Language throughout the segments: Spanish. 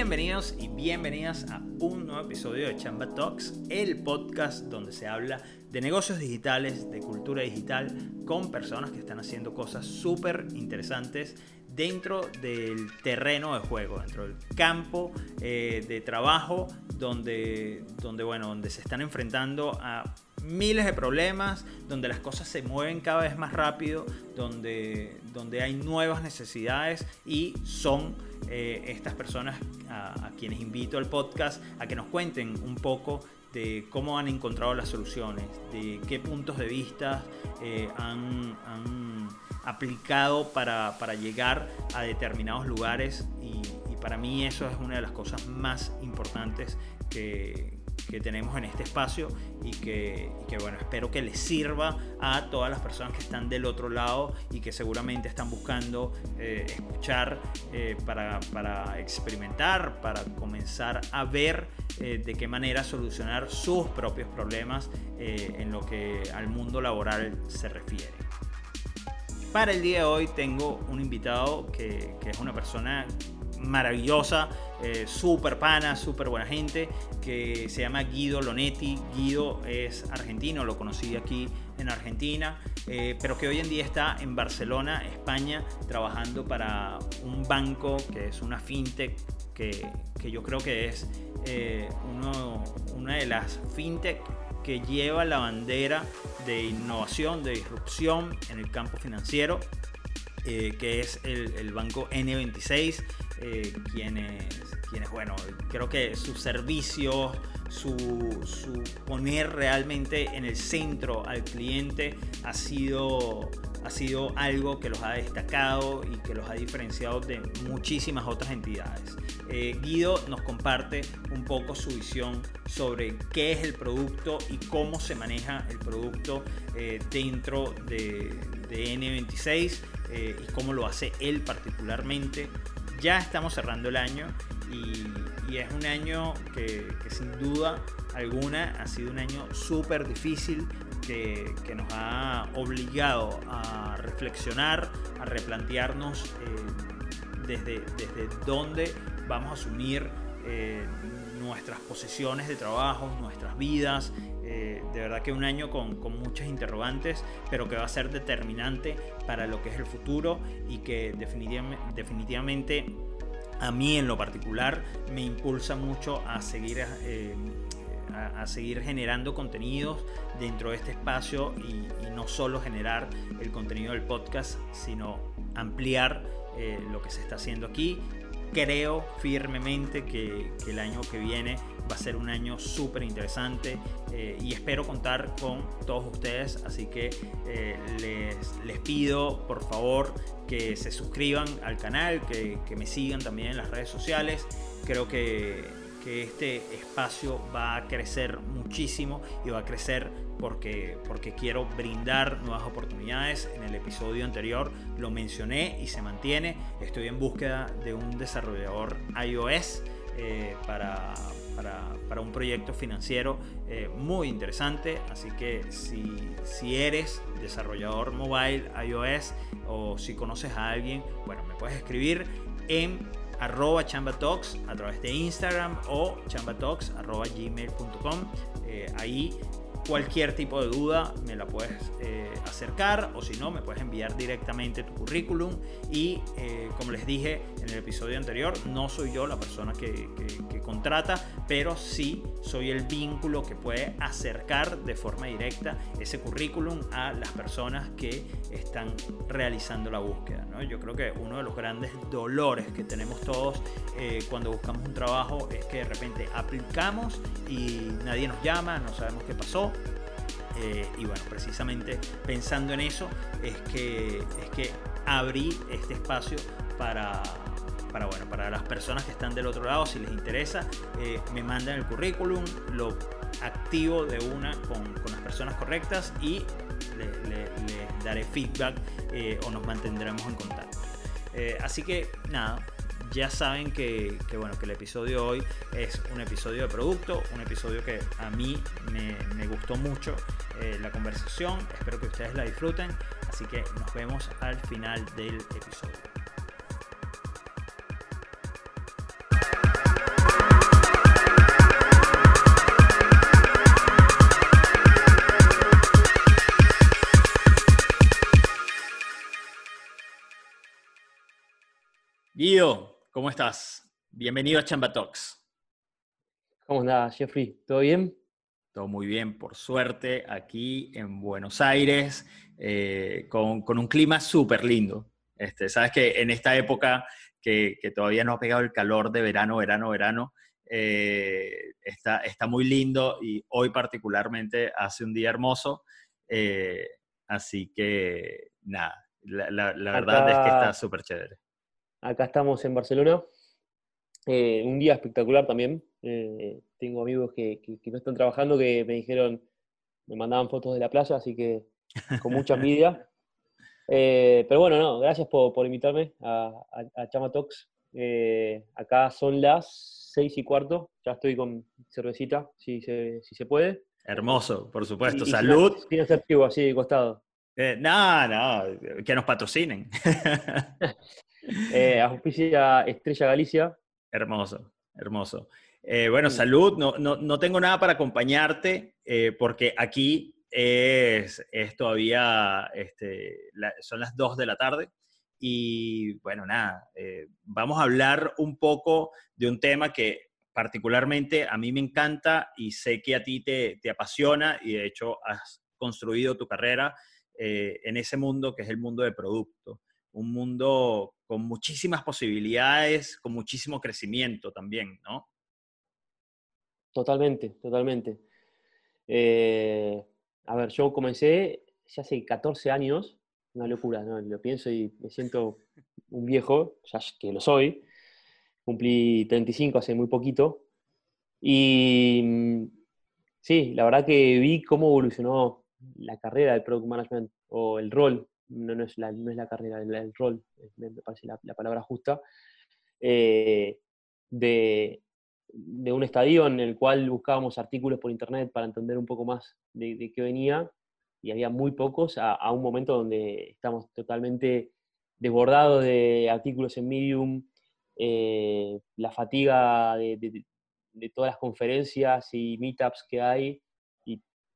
Bienvenidos y bienvenidas a un nuevo episodio de Chamba Talks, el podcast donde se habla de negocios digitales, de cultura digital, con personas que están haciendo cosas súper interesantes dentro del terreno de juego, dentro del campo eh, de trabajo, donde, donde, bueno, donde se están enfrentando a miles de problemas, donde las cosas se mueven cada vez más rápido, donde, donde hay nuevas necesidades y son eh, estas personas a, quienes invito al podcast a que nos cuenten un poco de cómo han encontrado las soluciones, de qué puntos de vista eh, han, aplicado para, llegar a determinados lugares y para mí eso es una de las cosas más importantes que, que tenemos en este espacio y que, bueno, espero que les sirva a todas las personas que están del otro lado y que seguramente están buscando eh, escuchar eh, para, para, experimentar, para comenzar a ver eh, de qué manera solucionar sus propios problemas en lo que al mundo laboral se refiere. Para el día de hoy tengo un invitado que, que es una persona maravillosa, eh, súper pana, súper buena gente, que se llama Guido Lonetti. Guido es argentino, lo conocí aquí en Argentina, eh, pero que hoy en día está en Barcelona, España, trabajando para un banco que es una fintech que, que yo creo que es eh, una de las fintech que lleva la bandera de innovación, de disrupción en el campo financiero. Que es el, el, banco N26, eh, quienes, quienes, bueno, creo que sus servicios, su, poner realmente en el centro al cliente ha sido, ha sido algo que los ha destacado y que los ha diferenciado de muchísimas otras entidades. Eh, Guido nos comparte un poco su visión sobre qué es el producto y cómo se maneja el producto eh, dentro de, de N26 y cómo lo hace él particularmente. Ya estamos cerrando el año y, es un año que, sin duda alguna ha sido un año súper difícil que, nos ha obligado a reflexionar, a replantearnos eh, desde, desde dónde vamos a asumir eh, nuestras posiciones de trabajo, nuestras vidas. Eh, de verdad que un año con, con, muchas interrogantes, pero que va a ser determinante para lo que es el futuro y que definitivamente, definitivamente a mí en lo particular me impulsa mucho a seguir, eh, a, seguir generando contenidos dentro de este espacio y, no solo generar el contenido del podcast, sino ampliar eh, lo que se está haciendo aquí. Creo firmemente que, el año que viene va a ser un año súper interesante eh, y espero contar con todos ustedes. Así que les, les pido por favor que se suscriban al canal, que, me sigan también en las redes sociales. Creo que, que, este espacio va a crecer muchísimo y va a crecer porque, porque quiero brindar nuevas oportunidades. En el episodio anterior lo mencioné y se mantiene. Estoy en búsqueda de un desarrollador iOS eh, para, para, un proyecto financiero eh, muy interesante. Así que si, si eres desarrollador mobile, iOS, o si conoces a alguien, bueno, me puedes escribir en arroba chambatalks a través de Instagram o chambatalks arroba gmail.com. Eh, ahí cualquier tipo de duda me la puedes eh, acercar o si no me puedes enviar directamente tu currículum. Y eh, como les dije en el episodio anterior no soy yo la persona que, contrata pero sí soy el vínculo que puede acercar de forma directa ese currículum a las personas que están realizando la búsqueda yo creo que uno de los grandes dolores que tenemos todos eh, cuando buscamos un trabajo es que de repente aplicamos y nadie nos llama no sabemos qué pasó eh, y bueno, precisamente pensando en eso es que, es que abrí este espacio para, para, bueno, para las personas que están del otro lado, si les interesa, eh, me mandan el currículum, lo activo de una con, con las personas correctas y les daré feedback eh, o nos mantendremos en contacto. así que nada, ya saben que, bueno, que el episodio de hoy es un episodio de producto, un episodio que a mí me, gustó mucho eh, la conversación. Espero que ustedes la disfruten. Así que nos vemos al final del episodio. Guido, ¿cómo estás? Bienvenido a Chamba Talks. ¿Cómo andás, Jeffrey? ¿Todo bien? Todo muy bien, por suerte, aquí en Buenos Aires, eh, con, un clima súper lindo. Este, Sabes que en esta época que, todavía no ha pegado el calor de verano, verano, verano, eh, está, está muy lindo y hoy particularmente hace un día hermoso. Eh, así que, nada, la, verdad es que está súper chévere. Acá estamos en Barcelona. Eh, un día espectacular también. Eh, tengo amigos que, no están trabajando que me dijeron, me mandaban fotos de la playa, así que con mucha envidia. Eh, pero bueno, no, gracias por, invitarme a, Chama Talks. acá son las seis y cuarto, ya estoy con cervecita, si se, si se puede. Hermoso, por supuesto. Salud. Tiene ser así de costado. no, no, que nos patrocinen. Eh, auspicia Estrella Galicia. Hermoso, hermoso. Eh, bueno, salud. No, no, tengo nada para acompañarte eh, porque aquí es, es todavía, este, son las 2 de la tarde. Y bueno, nada, eh, vamos a hablar un poco de un tema que particularmente a mí me encanta y sé que a ti te, te apasiona y de hecho has construido tu carrera en ese mundo que es el mundo de producto un mundo con muchísimas posibilidades, con muchísimo crecimiento también, ¿no? Totalmente, totalmente. Eh, a ver, yo comencé ya hace 14 años, una locura, ¿no? Lo pienso y me siento un viejo, ya que lo soy. Cumplí 35 hace muy poquito. Y mm, sí, la verdad que vi cómo evolucionó la carrera del Product Management o el rol no, es, la, no es la carrera, el, rol, me parece la, palabra justa, eh, de, un estadio en el cual buscábamos artículos por internet para entender un poco más de, qué venía, y había muy pocos, a, un momento donde estamos totalmente desbordados de artículos en Medium, eh, la fatiga de, todas las conferencias y meetups que hay,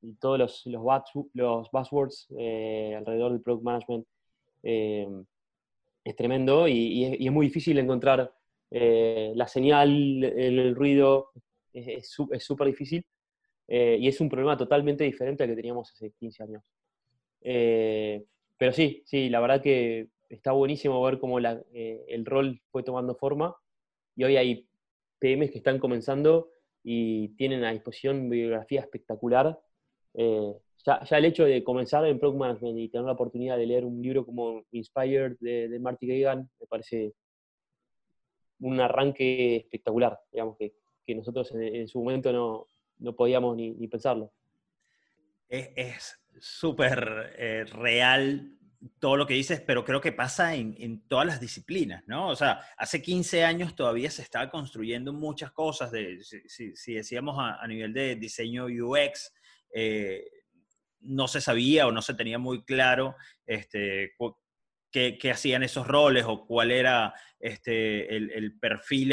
y todos los, los, los buzzwords eh, alrededor del product management eh, es tremendo y, es, muy difícil encontrar eh, la señal, el, ruido, es súper difícil y es un problema totalmente diferente al que teníamos hace 15 años. pero sí, sí, la verdad que está buenísimo ver cómo el rol fue tomando forma y hoy hay PMs que están comenzando y tienen a disposición bibliografía espectacular eh, ya, el hecho de comenzar en Product Management y tener la oportunidad de leer un libro como Inspired de, Marty Gagan me parece un arranque espectacular, digamos, que, nosotros en, su momento no, podíamos ni, pensarlo. Es súper eh, real todo lo que dices, pero creo que pasa en, todas las disciplinas, ¿no? O sea, hace 15 años todavía se estaba construyendo muchas cosas, de, si, decíamos a, nivel de diseño UX, eh, no se sabía o no se tenía muy claro este, qué, hacían esos roles o cuál era este, el, perfil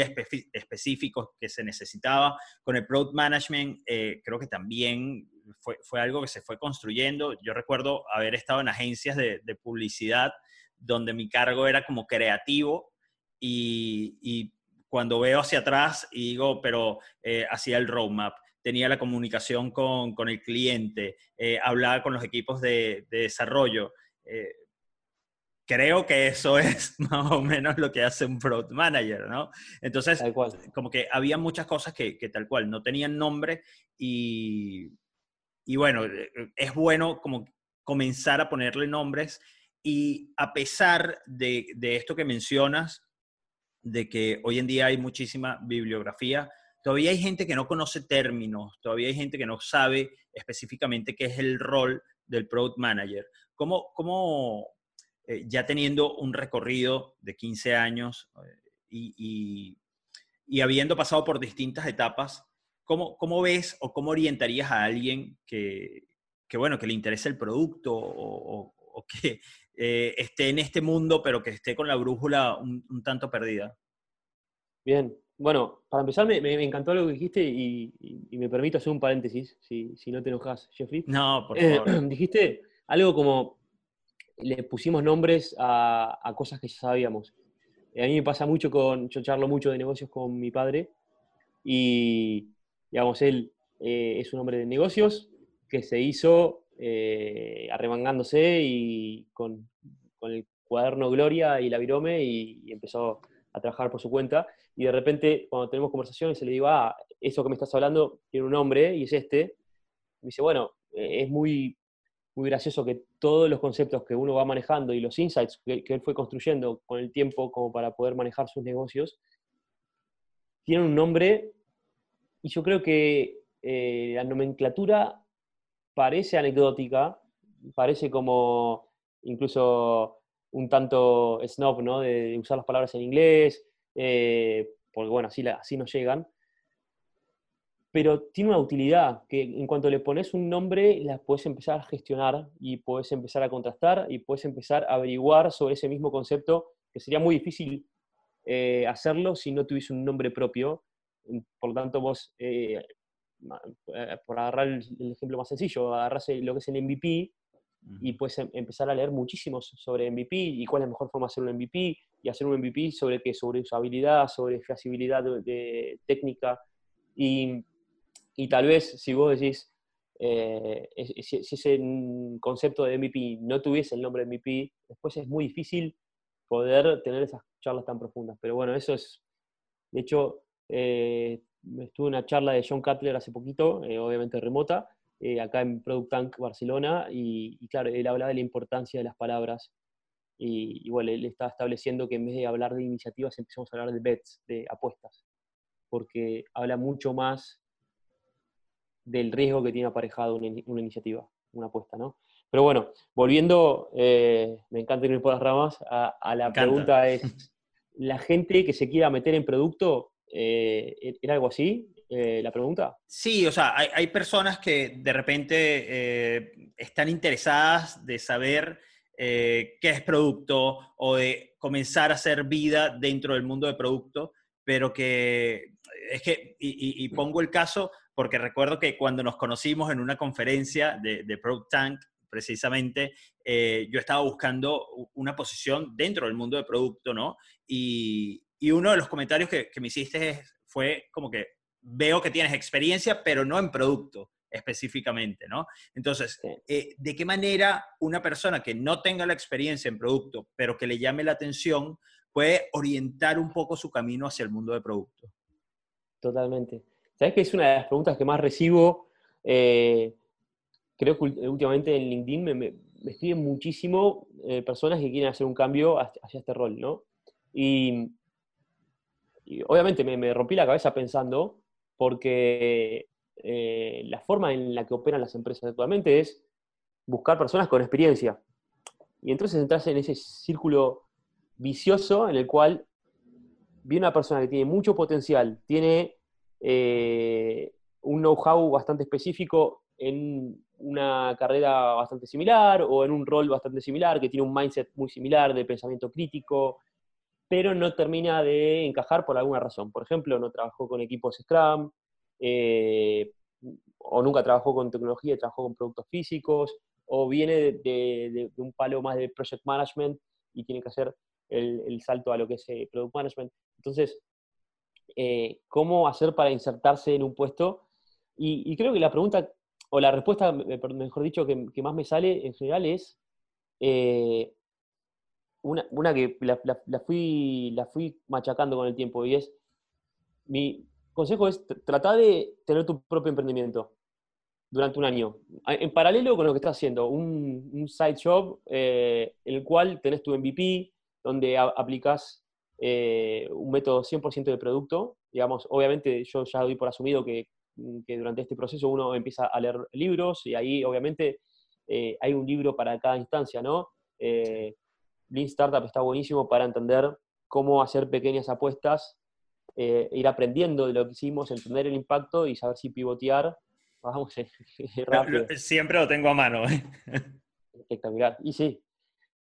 específico que se necesitaba. Con el Product Management eh, creo que también fue, algo que se fue construyendo. Yo recuerdo haber estado en agencias de, publicidad donde mi cargo era como creativo y, cuando veo hacia atrás y digo, pero eh, hacía el roadmap, tenía la comunicación con, con el cliente, eh, hablaba con los equipos de, de desarrollo. Eh, creo que eso es más o menos lo que hace un product manager, ¿no? Entonces, como que había muchas cosas que, que, tal cual no tenían nombre y, y bueno, eh, es bueno como comenzar a ponerle nombres y a pesar de, de esto que mencionas, de que hoy en día hay muchísima bibliografía, todavía hay gente que no conoce términos, todavía hay gente que no sabe específicamente qué es el rol del product manager. ¿Cómo, cómo eh, ya teniendo un recorrido de 15 años eh, y, y, habiendo pasado por distintas etapas, ¿cómo, ¿cómo, ves o cómo orientarías a alguien que, que bueno, que le interese el producto o, o, que eh, esté en este mundo, pero que esté con la brújula un, un tanto perdida? Bien, bueno, para empezar, me, encantó lo que dijiste y, me permito hacer un paréntesis, si, no te enojas, Jeffrey. No, por eh, favor. dijiste algo como le pusimos nombres a, cosas que ya sabíamos. A mí me pasa mucho con, yo charlo mucho de negocios con mi padre y, digamos, él eh, es un hombre de negocios que se hizo eh, arremangándose y con, el cuaderno Gloria y la virome y, y, empezó a trabajar por su cuenta. Y de repente, cuando tenemos conversaciones, se le digo, ah, eso que me estás hablando tiene un nombre y es este. Me dice, bueno, es muy muy gracioso que todos los conceptos que uno va manejando y los insights que, él fue construyendo con el tiempo como para poder manejar sus negocios, tienen un nombre y yo creo que eh, la nomenclatura parece anecdótica, parece como incluso un tanto snob, ¿no? De, usar las palabras en inglés, eh, porque bueno, así, así nos llegan, pero tiene una utilidad que en cuanto le pones un nombre, las puedes empezar a gestionar y puedes empezar a contrastar y puedes empezar a averiguar sobre ese mismo concepto, que sería muy difícil eh, hacerlo si no tuviese un nombre propio. Por lo tanto, vos, eh, eh, por agarrar el, ejemplo más sencillo, agarras lo que es el MVP y puedes em, empezar a leer muchísimo sobre MVP y cuál es la mejor forma de hacer un MVP y hacer un MVP sobre qué, sobre usabilidad, sobre fiabilidad de técnica. Y y tal vez si vos decís, eh, si, ese concepto de MVP no tuviese el nombre MVP, después es muy difícil poder tener esas charlas tan profundas. Pero bueno, eso es, de hecho, eh, estuve en una charla de John Cutler hace poquito, eh, obviamente remota, acá en Product Tank Barcelona, y, claro, él hablaba de la importancia de las palabras. Y, bueno, él estaba estableciendo que en vez de hablar de iniciativas, empezamos a hablar de bets, de apuestas, porque habla mucho más del riesgo que tiene aparejado una, iniciativa, una apuesta, ¿no? Pero bueno, volviendo, eh, me encanta ir por las ramas, a, la pregunta es, ¿la gente que se quiera meter en producto, eh, ¿era algo así eh, la pregunta? Sí, o sea, hay, personas que de repente están interesadas de saber qué es producto o de comenzar a hacer vida dentro del mundo de producto, pero que es que, y pongo el caso, porque recuerdo que cuando nos conocimos en una conferencia de, de Product Tank, precisamente, eh, yo estaba buscando una posición dentro del mundo de producto, ¿no? Y, y uno de los comentarios que, que, me hiciste fue como que veo que tienes experiencia, pero no en producto específicamente, ¿no? Entonces, eh, ¿de qué manera una persona que no tenga la experiencia en producto, pero que le llame la atención, puede orientar un poco su camino hacia el mundo de producto? Totalmente. ¿Sabes que es una de las preguntas que más recibo? Eh, creo que últimamente en LinkedIn me, me, escriben muchísimo eh, personas que quieren hacer un cambio hacia, este rol, ¿no? Y, obviamente me, rompí la cabeza pensando, porque eh, la forma en la que operan las empresas actualmente es buscar personas con experiencia. Y entonces entras en ese círculo vicioso en el cual viene una persona que tiene mucho potencial, tiene eh, un know-how bastante específico en una carrera bastante similar o en un rol bastante similar, que tiene un mindset muy similar de pensamiento crítico, pero no termina de encajar por alguna razón. Por ejemplo, no trabajó con equipos Scrum, eh, o nunca trabajó con tecnología, trabajó con productos físicos, o viene de, un palo más de project management y tiene que hacer el, salto a lo que es eh, product management. Entonces, eh, cómo hacer para insertarse en un puesto. Y, creo que la pregunta, o la respuesta, mejor dicho, que, más me sale en general es eh, una, que la, fui, la fui machacando con el tiempo y es, mi consejo es tratar de tener tu propio emprendimiento durante un año, en paralelo con lo que estás haciendo, un, side job eh, en el cual tenés tu MVP, donde aplicas eh, un método 100% de producto. Digamos, obviamente yo ya doy por asumido que, durante este proceso uno empieza a leer libros y ahí obviamente eh, hay un libro para cada instancia, ¿no? Eh, Lean Startup está buenísimo para entender cómo hacer pequeñas apuestas, eh, ir aprendiendo de lo que hicimos, entender el impacto y saber si pivotear. Vamos, rápido. Siempre lo tengo a mano. Espectacular. Y sí,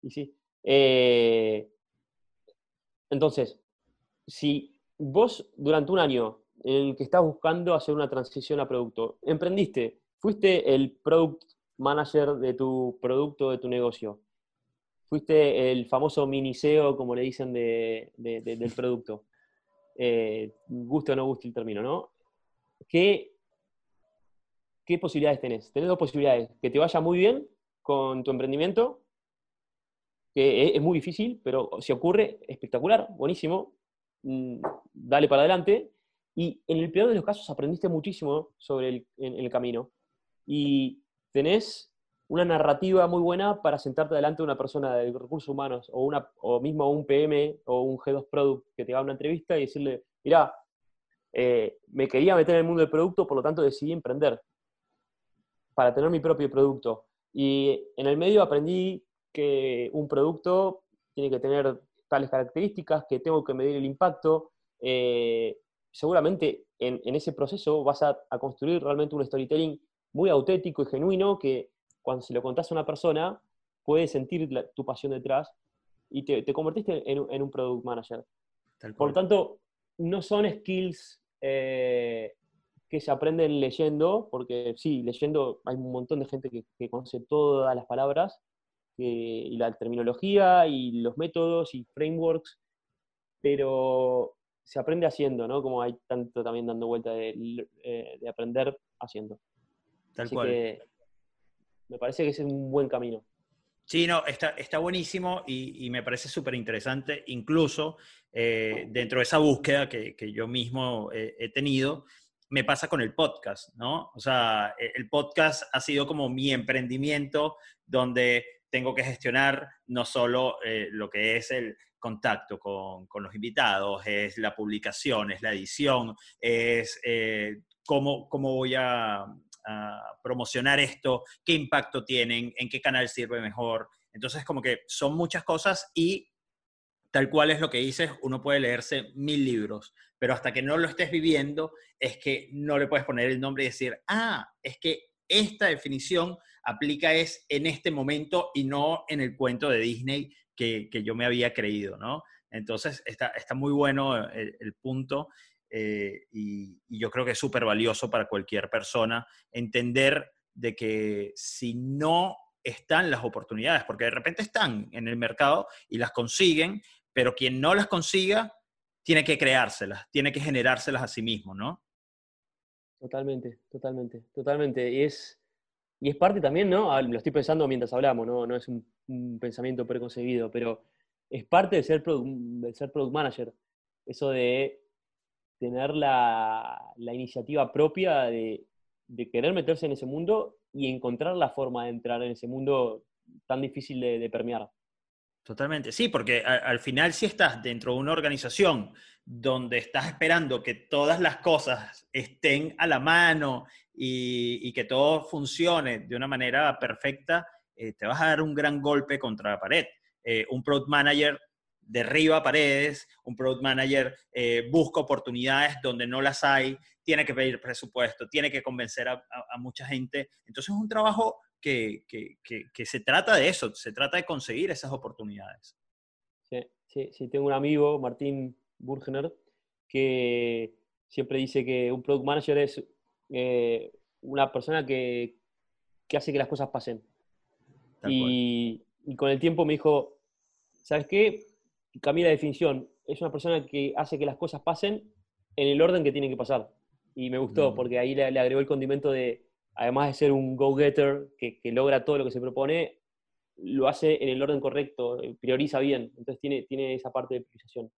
y sí. Entonces, si vos durante un año en el que estás buscando hacer una transición a producto, emprendiste, fuiste el product manager de tu producto, de tu negocio, fuiste el famoso miniseo, como le dicen, del producto. Eh, guste o no guste el término, ¿no? ¿Qué, ¿Qué posibilidades tenés? Tenés dos posibilidades. Que te vaya muy bien con tu emprendimiento, que es, muy difícil, pero si ocurre, espectacular, buenísimo, mm, dale para adelante. Y en el peor de los casos aprendiste muchísimo sobre el, el camino. Y tenés una narrativa muy buena para sentarte delante de una persona de recursos humanos o, una, o mismo un PM o un G2 Product que te haga una entrevista y decirle, mira, eh, me quería meter en el mundo del producto, por lo tanto decidí emprender para tener mi propio producto. Y en el medio aprendí que un producto tiene que tener tales características, que tengo que medir el impacto. Eh, seguramente en, ese proceso vas a, construir realmente un storytelling muy auténtico y genuino que cuando se lo contás a una persona puede sentir tu pasión detrás y te, convertiste en, un product manager. Por lo tanto, no son skills eh, que se aprenden leyendo, porque sí, leyendo hay un montón de gente que, que conoce todas las palabras, y la terminología y los métodos y frameworks, pero se aprende haciendo, ¿no? Como hay tanto también dando vuelta de, eh, aprender haciendo. Tal cual. Me parece que es un buen camino. Sí, no, está, está buenísimo y, me parece súper interesante, incluso eh, dentro de esa búsqueda que, que yo mismo he tenido, me pasa con el podcast, ¿no? O sea, e, el podcast ha sido como mi emprendimiento donde tengo que gestionar no solo eh, lo que es el contacto con, los invitados, es la publicación, es la edición, es eh, cómo, cómo, voy a, promocionar esto, qué impacto tienen, en qué canal sirve mejor. Entonces, como que son muchas cosas y tal cual es lo que dices, uno puede leerse mil libros, pero hasta que no lo estés viviendo, es que no le puedes poner el nombre y decir, ah, es que esta definición aplica es en este momento y no en el cuento de Disney que, yo me había creído, ¿no? Entonces, está, está muy bueno el, punto eh, y, yo creo que es súper valioso para cualquier persona entender de que si no están las oportunidades, porque de repente están en el mercado y las consiguen, pero quien no las consiga tiene que creárselas, tiene que generárselas a sí mismo, ¿no? Totalmente, totalmente, totalmente. Y es, y es parte también, ¿no? Ah, lo estoy pensando mientras hablamos, no, no es un, pensamiento preconcebido, pero es parte de ser, product, ser product manager. Eso de tener la, iniciativa propia de, querer meterse en ese mundo y encontrar la forma de entrar en ese mundo tan difícil de, permear. Totalmente, sí, porque al final si estás dentro de una organización donde estás esperando que todas las cosas estén a la mano y, que todo funcione de una manera perfecta, eh, te vas a dar un gran golpe contra la pared. Eh, un product manager derriba paredes, un product manager eh, busca oportunidades donde no las hay, tiene que pedir presupuesto, tiene que convencer a, mucha gente. Entonces es un trabajo que, que, se trata de eso, se trata de conseguir esas oportunidades. Sí, sí, sí, tengo un amigo, Martín Burgener, que siempre dice que un product manager es eh, una persona que, hace que las cosas pasen. Y, con el tiempo me dijo, ¿sabes qué? Cambié la definición. Es una persona que hace que las cosas pasen en el orden que tienen que pasar. Y me gustó, mm. porque ahí le, agregó el condimento de, además de ser un go-getter que, logra todo lo que se propone, lo hace en el orden correcto, prioriza bien. Entonces tiene, tiene esa parte de priorización.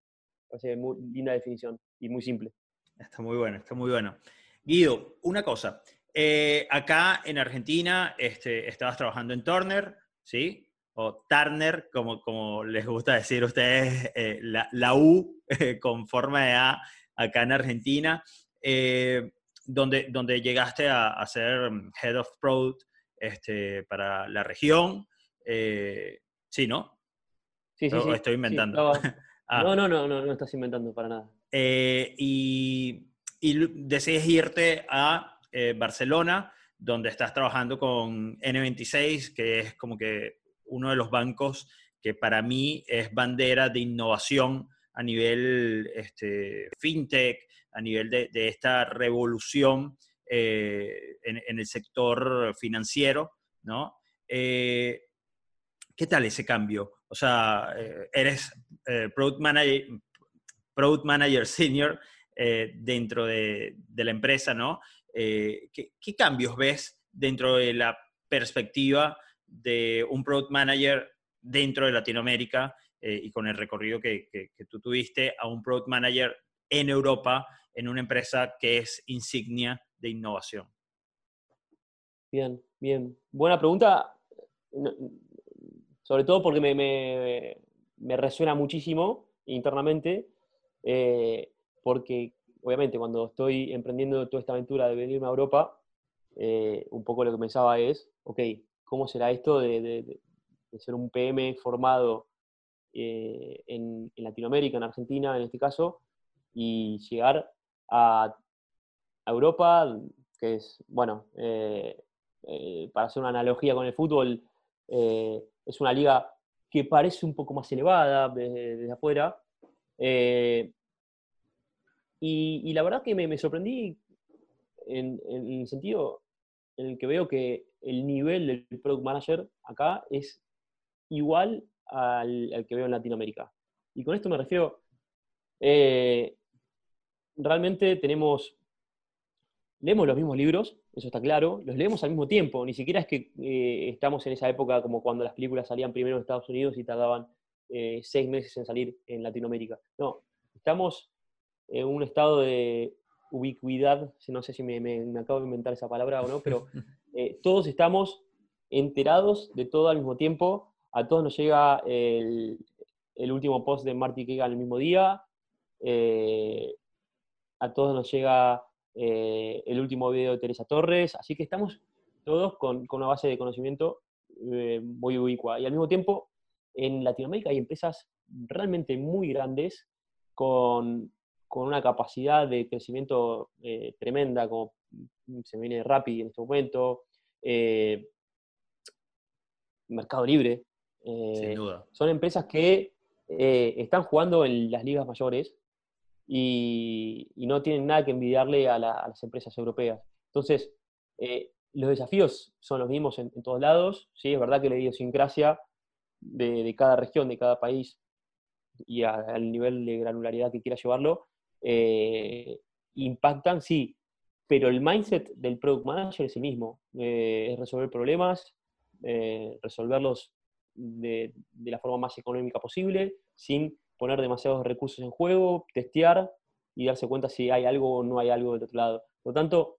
Parece muy linda definición y muy simple. Está muy bueno, está muy bueno. Guido, una cosa. Eh, acá en Argentina este, estabas trabajando en Turner, ¿sí? O Turner, como, como les gusta decir a ustedes, eh, la, U con forma de A acá en Argentina, eh, donde, donde llegaste a, ser Head of Product este, para la región. sí, ¿no? Sí, sí, sí. Estoy inventando. Ah. no, no, no, no, no estás inventando para nada. y y decides irte a eh, Barcelona, donde estás trabajando con N26, que es como que uno de los bancos que para mí es bandera de innovación a nivel este, fintech, a nivel de, esta revolución eh, en, el sector financiero, ¿no? Eh, ¿qué tal ese cambio? O sea, eh, eres product, manager, product Manager Senior dentro de, la empresa, ¿no? ¿qué, ¿qué, cambios ves dentro de la perspectiva de un Product Manager dentro de Latinoamérica y con el recorrido que, que, que tú tuviste a un Product Manager en Europa en una empresa que es insignia de innovación? Bien, bien. Buena pregunta, sobre todo porque me, resuena muchísimo internamente, eh, porque obviamente cuando estoy emprendiendo toda esta aventura de venirme a Europa, eh, un poco lo que pensaba es, ok, ¿cómo será esto de, ser un PM formado eh, en, Latinoamérica, en Argentina en este caso, y llegar a, Europa, que es, bueno, eh, eh, para hacer una analogía con el fútbol, es una liga que parece un poco más elevada desde, afuera. Y, la verdad que me, sorprendí en, el sentido en el que veo que el nivel del product manager acá es igual al, que veo en Latinoamérica. Y con esto me refiero, realmente tenemos, leemos los mismos libros, eso está claro, los leemos al mismo tiempo, ni siquiera es que eh, estamos en esa época como cuando las películas salían primero en Estados Unidos y tardaban eh, seis meses en salir en Latinoamérica. No, estamos en un estado de ubicuidad, no sé si me, acabo de inventar esa palabra o no, pero eh, todos estamos enterados de todo al mismo tiempo, a todos nos llega el, último post de Marty Keegan el mismo día, a todos nos llega eh, el último video de Teresa Torres, así que estamos todos con, una base de conocimiento eh, muy ubicua. Y al mismo tiempo, en Latinoamérica hay empresas realmente muy grandes con, una capacidad de crecimiento eh, tremenda, como se viene Rappi en este momento, Mercado Libre. Sin duda. Son empresas que están jugando en las ligas mayores y, no tienen nada que envidiarle a, las empresas europeas. Entonces, eh, los desafíos son los mismos en, todos lados, ¿sí? es verdad que la idiosincrasia de, de cada región, de cada país y al nivel de granularidad que quiera llevarlo, eh, impactan, sí, pero el mindset del product manager es el mismo, eh, es resolver problemas, resolverlos de, la forma más económica posible, sin poner demasiados recursos en juego, testear y darse cuenta si hay algo o no hay algo del otro lado. Por lo tanto,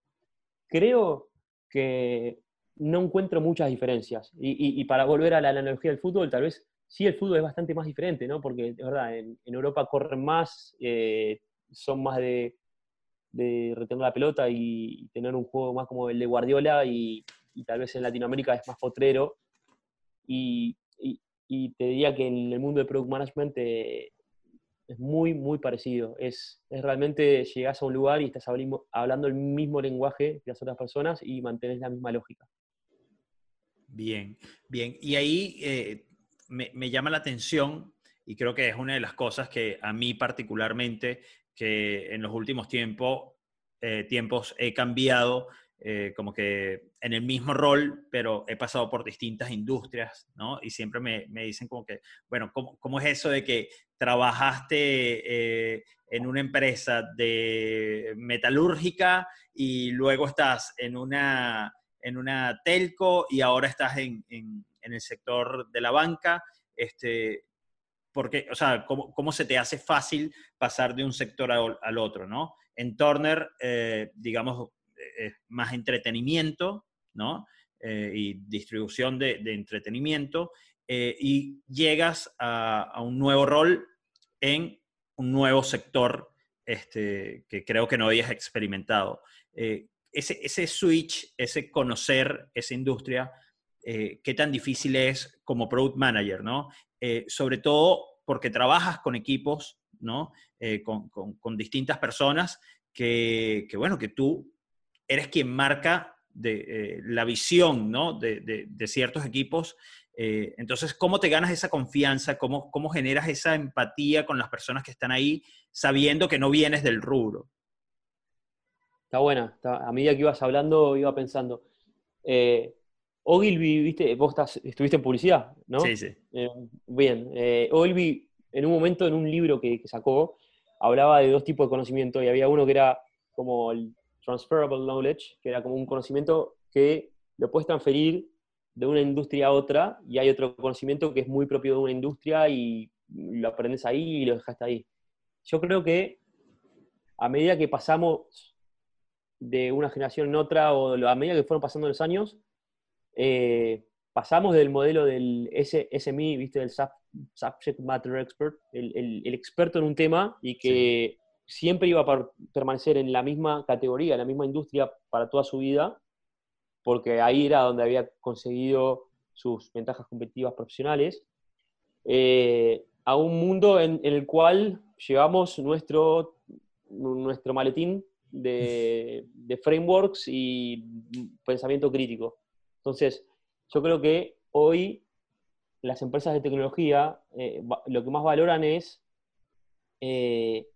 creo que no encuentro muchas diferencias. Y, para volver a la analogía del fútbol, tal vez sí el fútbol es bastante más diferente, ¿no? Porque, de verdad, en, Europa corren más, eh, son más de, retener la pelota y, tener un juego más como el de Guardiola y, y tal vez en Latinoamérica es más potrero. Y, y te diría que en el mundo de product management eh, es muy, muy parecido. Es, es, realmente llegas a un lugar y estás hablando el mismo lenguaje que las otras personas y mantienes la misma lógica. Bien, bien. Y ahí eh, me, me, llama la atención y creo que es una de las cosas que a mí particularmente, que en los últimos tiempos, eh, tiempos he cambiado eh, como que en el mismo rol, pero he pasado por distintas industrias, ¿no? Y siempre me, me dicen como que, bueno, ¿cómo, ¿cómo, es eso de que trabajaste eh, en una empresa de metalúrgica y luego estás en una, en una telco y ahora estás en, en, el sector de la banca? Este, porque, o sea, ¿cómo, ¿cómo, se te hace fácil pasar de un sector al, al otro, ¿no? En Turner, eh, digamos, más entretenimiento, ¿no? Eh, y distribución de, entretenimiento, eh, y llegas a, un nuevo rol en un nuevo sector este, que creo que no habías experimentado. Eh, ese, ese, switch, ese conocer esa industria, qué tan difícil es como product manager, ¿no? sobre todo porque trabajas con equipos, ¿no? Con, con, distintas personas que, que, bueno, que tú eres quien marca de, eh, la visión ¿no? de, ciertos equipos. Eh, entonces, ¿cómo te ganas esa confianza? ¿Cómo, ¿Cómo generas esa empatía con las personas que están ahí sabiendo que no vienes del rubro? Está buena. a medida que ibas hablando, iba pensando. Eh, Ogilvy, viste, vos estuviste en publicidad, ¿no? Sí, sí. Eh, bien, eh, Ogilvy en un momento en un libro que, sacó hablaba de dos tipos de conocimiento y había uno que era como el transferable knowledge, que era como un conocimiento que lo puedes transferir de una industria a otra y hay otro conocimiento que es muy propio de una industria y lo aprendes ahí y lo dejaste ahí. Yo creo que a medida que pasamos de una generación en otra o a medida que fueron pasando los años, eh, pasamos del modelo del SMI, ¿viste? Del Subject Matter Expert, el, experto en un tema y que siempre iba a permanecer en la misma categoría, en la misma industria para toda su vida, porque ahí era donde había conseguido sus ventajas competitivas profesionales, eh, a un mundo en, el cual llevamos nuestro, nuestro maletín de, de frameworks y pensamiento crítico. Entonces, yo creo que hoy las empresas de tecnología eh, lo que más valoran es eh,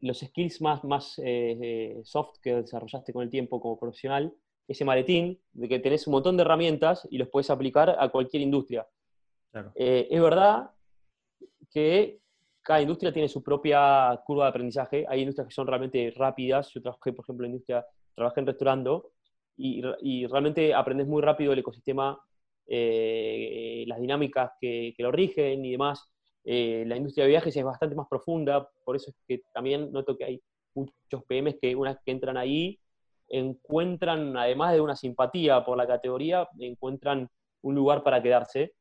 los skills más, más eh, soft que desarrollaste con el tiempo como profesional, ese maletín de que tenés un montón de herramientas y los puedes aplicar a cualquier industria. es verdad que cada industria tiene su propia curva de aprendizaje. Hay industrias que son realmente rápidas. Yo trabajé, por ejemplo, en industria, trabajé en restaurando y, realmente aprendes muy rápido el ecosistema, eh, las dinámicas que, lo rigen y demás. Eh, la industria de viajes es bastante más profunda, por eso es que también noto que hay muchos PMs que una vez que entran ahí, encuentran, además de una simpatía por la categoría, encuentran un lugar para quedarse,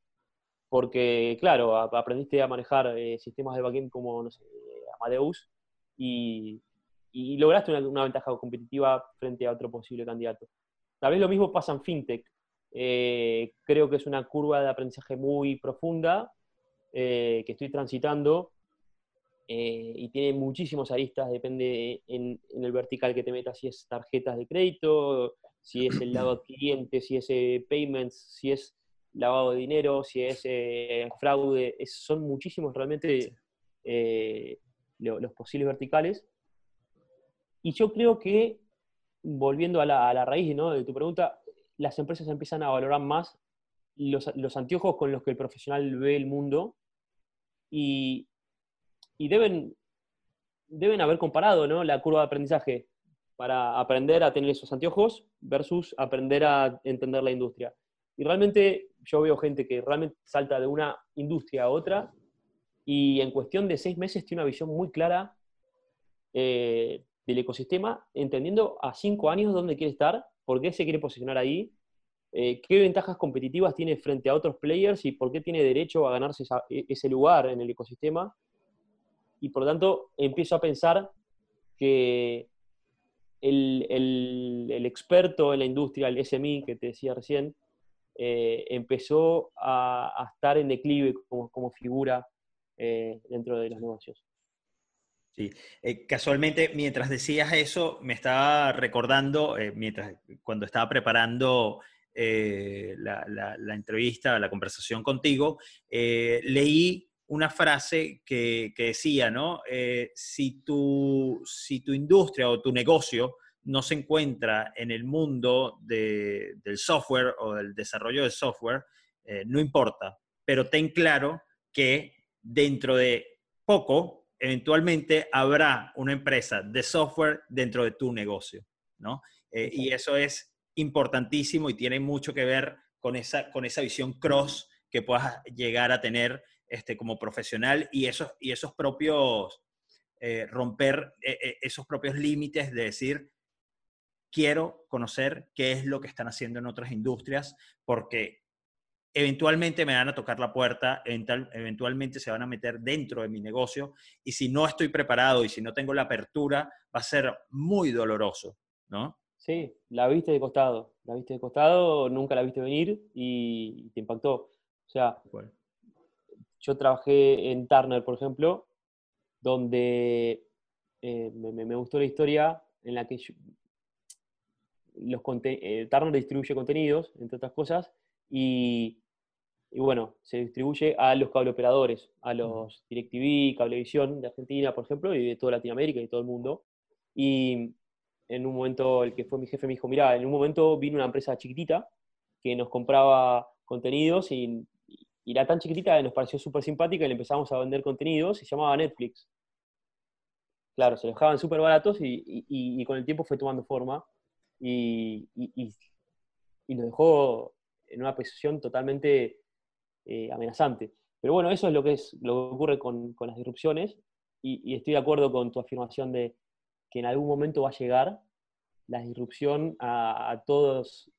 porque claro, aprendiste a manejar eh, sistemas de backend como, no sé, Amadeus, y, lograste una, ventaja competitiva frente a otro posible candidato. Tal vez lo mismo pasa en FinTech. Eh, creo que es una curva de aprendizaje muy profunda eh, que estoy transitando eh, y tiene muchísimos aristas, depende en, el vertical que te metas, si es tarjetas de crédito, si es el lado cliente, si es payments, si es lavado de dinero, si es fraude, son muchísimos realmente los posibles verticales. Y yo creo que volviendo a la, raíz de tu pregunta, las empresas empiezan a valorar más los, anteojos con los que el profesional ve el mundo y, deben, deben haber comparado la curva de aprendizaje para aprender a tener esos anteojos versus aprender a entender la industria. Y realmente yo veo gente que realmente salta de una industria a otra y en cuestión de seis meses tiene una visión muy clara eh, del ecosistema, entendiendo a cinco años dónde quiere estar, por qué se quiere posicionar ahí, eh, qué ventajas competitivas tiene frente a otros players y por qué tiene derecho a ganarse e, ese lugar en el ecosistema. Y por lo tanto, empiezo a pensar que el, experto en la industria, el SMI que te decía recién, eh, empezó a, estar en declive como, figura eh, dentro de los negocios. Sí, eh, casualmente mientras decías eso, me estaba recordando, eh, mientras, cuando estaba preparando eh, la, entrevista, la conversación contigo, leí una frase que, decía, ¿no? si, tu, si tu industria o tu negocio no se encuentra en el mundo del software o del desarrollo de software, no importa, pero ten claro que dentro de poco eventualmente habrá una empresa de software dentro de tu negocio, ¿no? Eh, y eso es importantísimo y tiene mucho que ver con esa, con esa visión cross que puedas llegar a tener este, como profesional y esos, y esos propios, eh, romper eh, esos propios límites de decir, quiero conocer qué es lo que están haciendo en otras industrias, porque eventualmente me van a tocar la puerta, eventualmente se van a meter dentro de mi negocio y si no estoy preparado y si no tengo la apertura, va a ser muy doloroso, ¿no? Sí, la viste de costado, la viste de costado, nunca la viste venir y te impactó. O sea, yo trabajé en Turner, por ejemplo, donde eh, me, gustó la historia en la que los eh, Turner distribuye contenidos, entre otras cosas, y y bueno, se distribuye a los cableoperadores, a los DirecTV, Cablevisión de Argentina, por ejemplo, y de toda Latinoamérica y todo el mundo. Y en un momento, el que fue mi jefe me dijo, mira, en un momento vino una empresa chiquitita que nos compraba contenidos y, y era tan chiquitita que nos pareció súper simpática y le empezamos a vender contenidos y se llamaba Netflix. Claro, se dejaban súper baratos y, con el tiempo fue tomando forma y, nos dejó en una posición totalmente eh, amenazante. Pero bueno, eso es lo que, es, lo que ocurre con, las disrupciones y, estoy de acuerdo con tu afirmación de que en algún momento va a llegar la disrupción a, todos,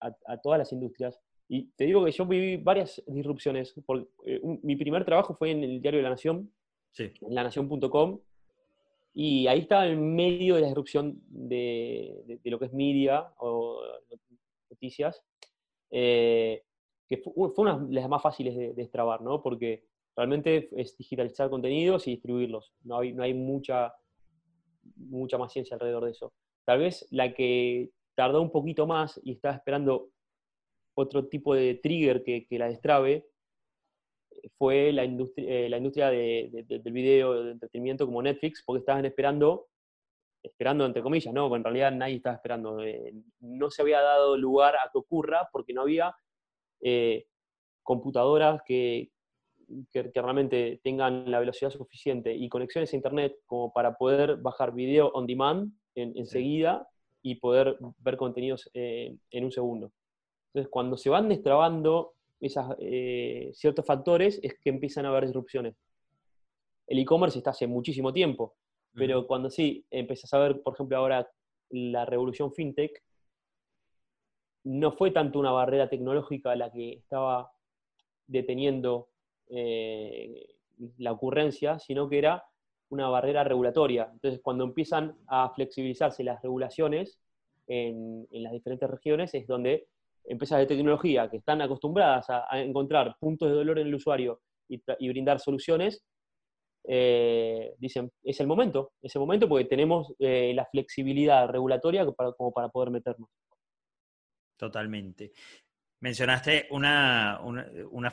a, todas las industrias. Y te digo que yo viví varias disrupciones. Eh, mi primer trabajo fue en el diario de La Nación, en lanación.com, y ahí estaba en medio de la disrupción de, lo que es media o noticias. Eh, que fue, una de las más fáciles de, de extrabar, ¿no? Porque realmente es digitalizar contenidos y distribuirlos. No hay, no hay mucha, mucha más ciencia alrededor de eso. Tal vez la que tardó un poquito más y estaba esperando otro tipo de trigger que, que la destrabe fue la industria, eh, la industria de, del video, de entretenimiento como Netflix, porque estaban esperando, esperando entre comillas, ¿no? en realidad nadie estaba esperando. Eh, no se había dado lugar a que ocurra porque no había eh, computadoras que, que, realmente tengan la velocidad suficiente y conexiones a Internet como para poder bajar video on demand enseguida y poder ver contenidos en un segundo. Entonces, cuando se van destrabando esas, eh, ciertos factores, es que empiezan a haber disrupciones. El e-commerce está hace muchísimo tiempo, pero cuando sí empiezas a ver, por ejemplo, ahora la revolución fintech, no fue tanto una barrera tecnológica la que estaba deteniendo eh, la ocurrencia, sino que era una barrera regulatoria. Entonces, cuando empiezan a flexibilizarse las regulaciones en, las diferentes regiones, es donde empresas de tecnología que están acostumbradas a, encontrar puntos de dolor en el usuario y, brindar soluciones, eh, dicen, es el momento, es el momento porque tenemos eh, la flexibilidad regulatoria como para poder meternos. Totalmente. Mencionaste una,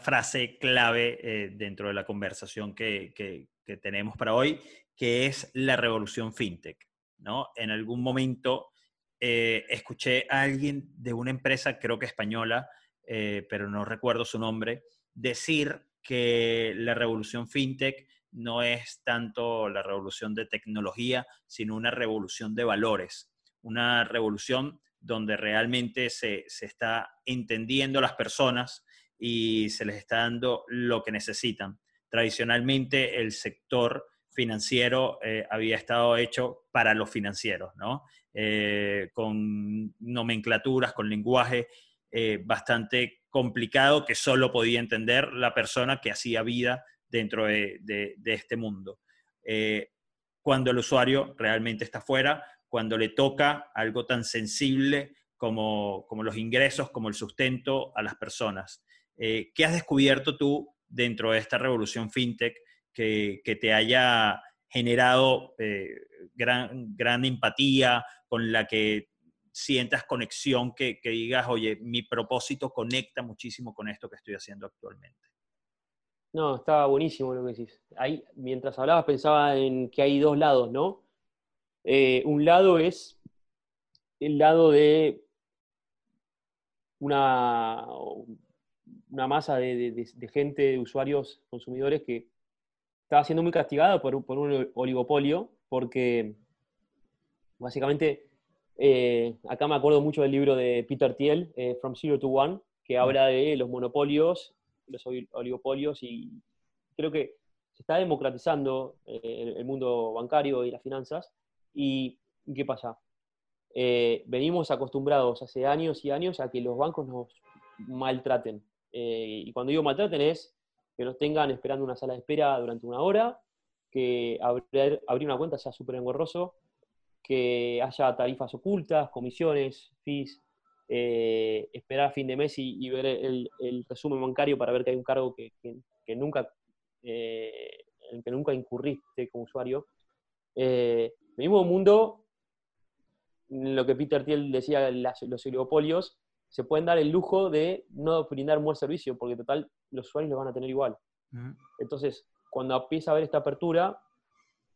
frase clave eh, dentro de la conversación que, que, tenemos para hoy, que es la revolución fintech. ¿no? En algún momento eh, escuché a alguien de una empresa, creo que española, eh, pero no recuerdo su nombre, decir que la revolución fintech no es tanto la revolución de tecnología, sino una revolución de valores, una revolución donde realmente se, se está entendiendo las personas y se les está dando lo que necesitan. Tradicionalmente el sector financiero eh, había estado hecho para los financieros, ¿no? Eh, con nomenclaturas, con lenguaje eh, bastante complicado que solo podía entender la persona que hacía vida dentro de, este mundo. cuando el usuario realmente está fuera, cuando le toca algo tan sensible como, como los ingresos, como el sustento a las personas. ¿Qué has descubierto tú dentro de esta revolución fintech que, te haya generado eh, gran, gran empatía, con la que sientas conexión, que, digas, oye, mi propósito conecta muchísimo con esto que estoy haciendo actualmente. No, estaba buenísimo lo que decís. Ahí, mientras hablabas pensaba en que hay dos lados, ¿no? Eh, un lado es el lado de una, una masa de, gente, de usuarios, consumidores que estaba siendo muy castigado por, un oligopolio, porque básicamente, eh, acá me acuerdo mucho del libro de Peter Thiel, eh, From Zero to One, que habla de los monopolios, los oligopolios, y creo que se está democratizando eh, el mundo bancario y las finanzas. ¿Y qué pasa? venimos acostumbrados hace años y años a que los bancos nos maltraten. y cuando digo maltraten es que nos tengan esperando una sala de espera durante una hora, que abrir, una cuenta sea súper engorroso, que haya tarifas ocultas, comisiones, fees, eh, esperar a fin de mes y, ver el, resumen bancario para ver que hay un cargo que, nunca, eh, en el que nunca incurriste como usuario. Eh, el mismo mundo, lo que Peter Thiel decía, los oligopolios, se pueden dar el lujo de no brindar un buen servicio, porque total los usuarios lo van a tener igual. Entonces, cuando empieza a haber esta apertura,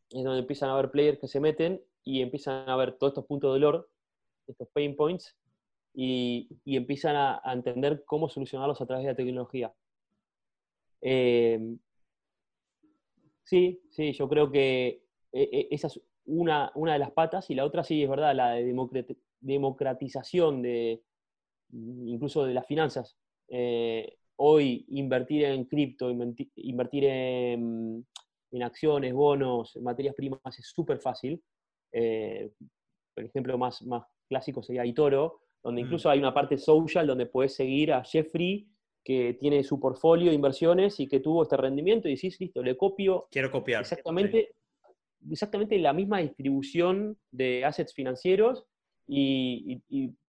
es donde empiezan a haber players que se meten y empiezan a ver todos estos puntos de dolor, estos pain points, y, empiezan a, entender cómo solucionarlos a través de la tecnología. Em, sí, sí, yo creo que e, e, esa es una, una, de las patas y la otra sí es verdad, la de democratización de incluso de las finanzas. Eh, hoy invertir en cripto, invertir en, acciones, bonos, materias primas es súper fácil. Eh, por ejemplo, más, más clásico sería Itoro, donde mm. incluso hay una parte social donde puedes seguir a Jeffrey que tiene su portfolio de inversiones y que tuvo este rendimiento y decís, listo, le copio. Quiero copiar. Exactamente, exactamente la misma distribución de assets financieros y,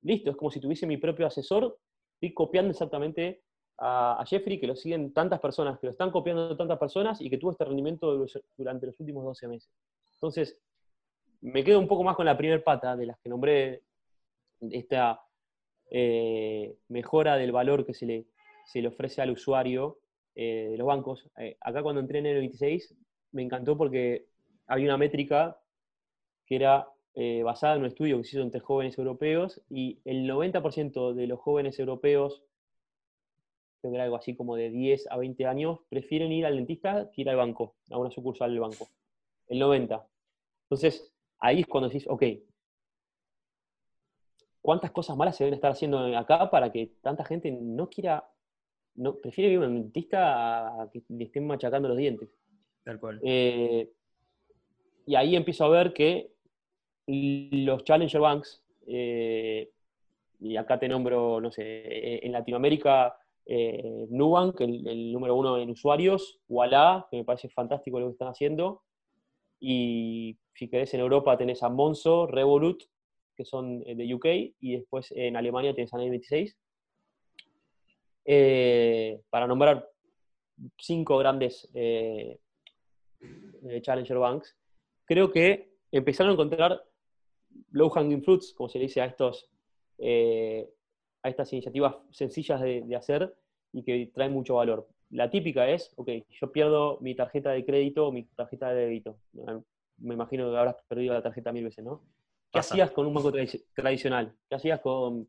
listo, es como si tuviese mi propio asesor, estoy copiando exactamente a, Jeffrey, que lo siguen tantas personas, que lo están copiando tantas personas y que tuvo este rendimiento durante los últimos 12 meses. Entonces, me quedo un poco más con la primera pata de las que nombré esta eh, mejora del valor que se le, se le ofrece al usuario eh, de los bancos. Eh, acá cuando entré en el 26 me encantó porque había una métrica que era basada en un estudio que se hizo entre jóvenes europeos y el 90% de los jóvenes europeos, creo que era algo así como de 10 a 20 años, prefieren ir al dentista que ir al banco, a una sucursal del banco. El 90. Entonces, ahí es cuando decís, ok, ¿cuántas cosas malas se deben estar haciendo acá para que tanta gente no quiera, no, prefiere ir a un dentista a que le estén machacando los dientes? Tal cual. Eh, y ahí empiezo a ver que los Challenger Banks, eh, y acá te nombro, no sé, eh, en Latinoamérica, Nubank, el, el, número uno en usuarios, Walla, que me parece fantástico lo que están haciendo, y si querés en Europa tenés a Monzo, Revolut, que son eh, de UK, y después en Alemania tenés a N26. Eh, para nombrar cinco grandes eh, Challenger Banks, creo que empezaron a encontrar low hanging fruits, como se le dice a, estos, a estas iniciativas sencillas de, de hacer y que traen mucho valor. La típica es, ok, yo pierdo mi tarjeta de crédito o mi tarjeta de débito. Me imagino que habrás perdido la tarjeta mil veces, ¿no? ¿Qué hacías con un banco tradicional? ¿Qué hacías con...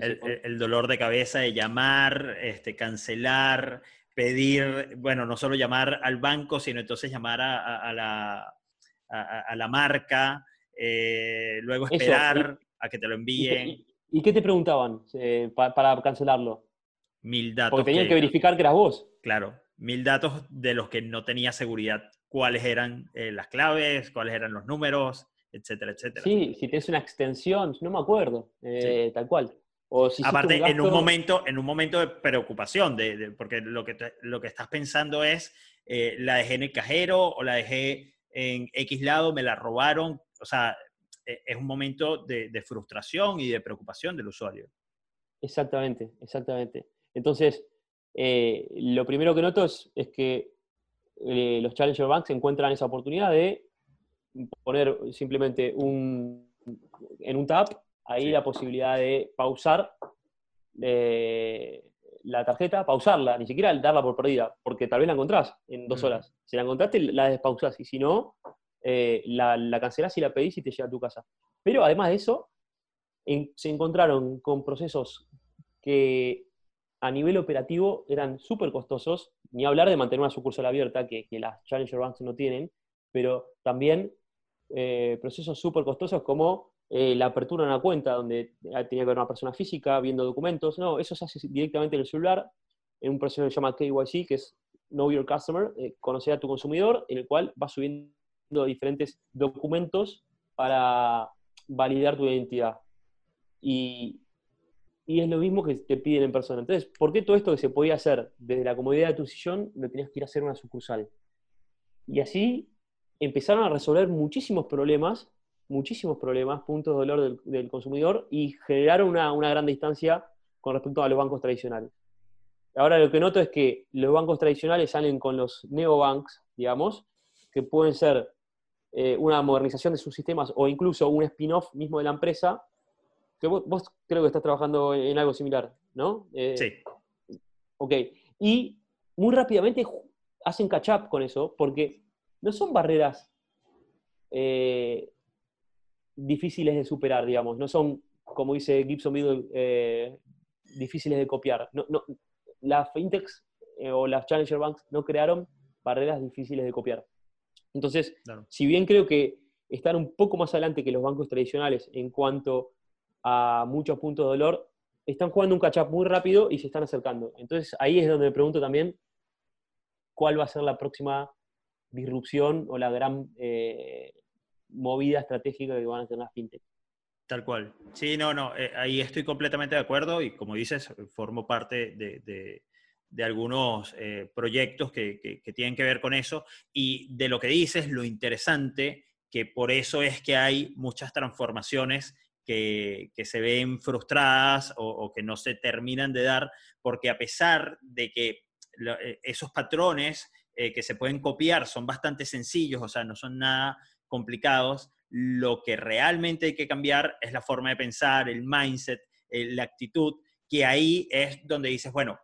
el, dolor de cabeza de llamar, este, cancelar, pedir, bueno, no solo llamar al banco, sino entonces llamar a, la, a, la, marca, eh, luego esperar a que te lo envíen. ¿Y, qué te preguntaban eh, para cancelarlo? mil datos. Porque tenían que, verificar que eras vos. Claro, mil datos de los que no tenía seguridad cuáles eran eh, las claves, cuáles eran los números, etcétera, etcétera. Sí, si tienes una extensión, no me acuerdo, tal cual. O si Aparte, en, un momento, en un momento de preocupación, de, porque lo que, lo que estás pensando es, eh, la dejé en el cajero o la dejé en X lado, me la robaron. O sea, es un momento de, de frustración y de preocupación del usuario. Exactamente, exactamente. Entonces, eh, lo primero que noto es, que eh, los Challenger Banks encuentran esa oportunidad de poner simplemente un, en un tap ahí la posibilidad de pausar eh, la tarjeta, pausarla, ni siquiera darla por perdida, porque tal vez la encontrás en dos horas. Si la encontraste, la despausás, y si no, la, la, cancelás y la pedís y te llega a tu casa. Pero además de eso, se encontraron con procesos que a nivel operativo eran súper costosos, ni hablar de mantener una sucursal abierta, que, las Challenger Banks no tienen, pero también eh, procesos súper costosos como eh, la apertura de una cuenta, donde tenía que haber una persona física viendo documentos. No, eso se hace directamente en el celular, en un proceso que se llama KYC, que es Know Your Customer, eh, conocer a tu consumidor, en el cual vas subiendo diferentes documentos para validar tu identidad. Y, y es lo mismo que te piden en persona. Entonces, ¿por qué todo esto que se podía hacer desde la comodidad de tu sillón lo tenías que ir a hacer una sucursal? Y así empezaron a resolver muchísimos problemas, muchísimos problemas, puntos de dolor del, consumidor y generaron una, gran distancia con respecto a los bancos tradicionales. Ahora lo que noto es que los bancos tradicionales salen con los neobanks, digamos, que pueden ser eh, una modernización de sus sistemas o incluso un spin-off mismo de la empresa, vos, creo que estás trabajando en, algo similar, ¿no? Eh, sí. Ok. Y muy rápidamente hacen catch up con eso, porque no son barreras eh, difíciles de superar, digamos, no son como dice Gibson Middle, eh, difíciles de copiar. No, no, las fintechs eh, o las challenger banks no crearon barreras difíciles de copiar. Entonces, si bien creo que están un poco más adelante que los bancos tradicionales en cuanto a muchos puntos de dolor, están jugando un catch-up muy rápido y se están acercando. Entonces, ahí es donde me pregunto también cuál va a ser la próxima disrupción o la gran eh, movida estratégica que van a tener las fintech. Tal cual. Sí, no, no, eh, ahí estoy completamente de acuerdo y como dices, formo parte de, algunos eh, proyectos que, tienen que ver con eso y de lo que dices, lo interesante, que por eso es que hay muchas transformaciones que, se ven frustradas o, que no se terminan de dar, porque a pesar de que esos patrones que se pueden copiar son bastante sencillos, o sea, no son nada complicados, lo que realmente hay que cambiar es la forma de pensar, el mindset, la actitud, que ahí es donde dices, bueno,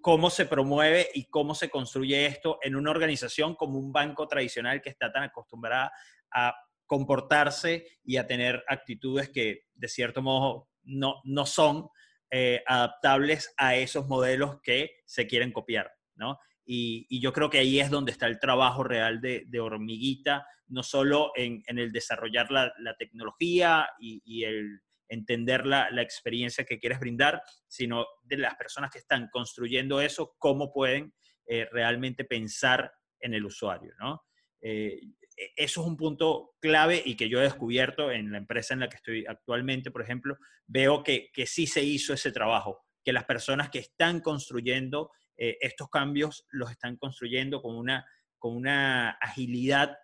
¿cómo se promueve y cómo se construye esto en una organización como un banco tradicional que está tan acostumbrada a comportarse y a tener actitudes que de cierto modo no, no son eh, adaptables a esos modelos que se quieren copiar, ¿no? Y, yo creo que ahí es donde está el trabajo real de, hormiguita, no solo en, el desarrollar la, tecnología y, el entender la, experiencia que quieres brindar, sino de las personas que están construyendo eso, cómo pueden eh, realmente pensar en el usuario. ¿no? Eh, e, eso es un punto clave y que yo he descubierto en la empresa en la que estoy actualmente, por ejemplo, veo que, que sí se hizo ese trabajo, que las personas que están construyendo eh, estos cambios los están construyendo con una, con una agilidad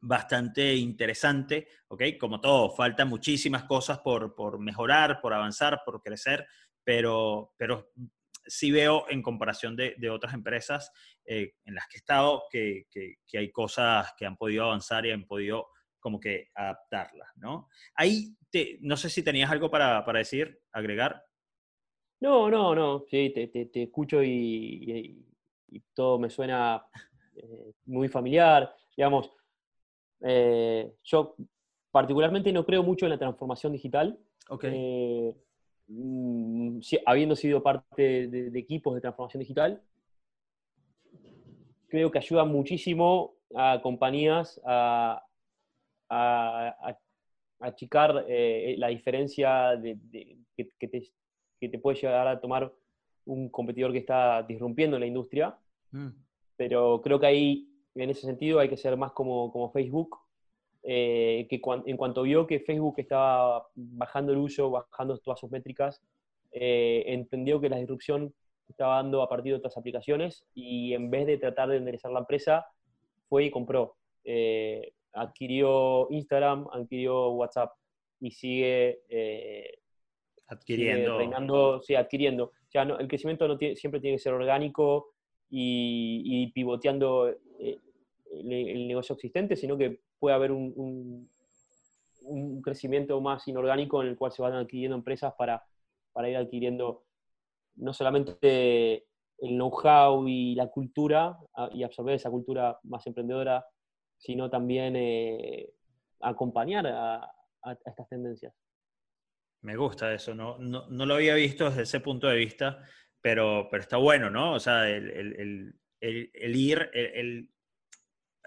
bastante interesante, ¿ok? Como todo, faltan muchísimas cosas por, por mejorar, por avanzar, por crecer, pero, pero sí veo en comparación de, de otras empresas eh, en las que he estado que, que, hay cosas que han podido avanzar y han podido como que adaptarlas, ¿no? Ahí, te, no sé si tenías algo para, para decir, agregar. No, no, no, sí, te, te, escucho y, todo me suena eh, muy familiar. Digamos, eh, yo particularmente no creo mucho en la transformación digital. Eh, mm, habiendo sido parte de, equipos de transformación digital, creo que ayuda muchísimo a compañías a, achicar la diferencia de, que, que, te, que te puede llegar a tomar un competidor que está disrumpiendo la industria. Mm. Pero creo que ahí, en ese sentido, hay que ser más como, como Facebook, eh, que en cuanto vio que Facebook estaba bajando el uso, bajando todas sus métricas, eh, entendió que la disrupción estaba dando a partir de otras aplicaciones y en vez de tratar de enderezar la empresa, fue y compró. Eh, adquirió Instagram, adquirió WhatsApp y sigue Adquiriendo. reinando, sí, adquiriendo. O sea, el crecimiento no siempre tiene que ser orgánico y, pivoteando eh, el, negocio existente, sino que puede haber un, un, crecimiento más inorgánico en el cual se van adquiriendo empresas para, para ir adquiriendo no solamente el know-how y la cultura y absorber esa cultura más emprendedora, sino también eh, acompañar a estas tendencias. Me gusta eso, no, no, no, lo había visto desde ese punto de vista, pero, pero está bueno, ¿no? O sea, el, el, el, ir, el,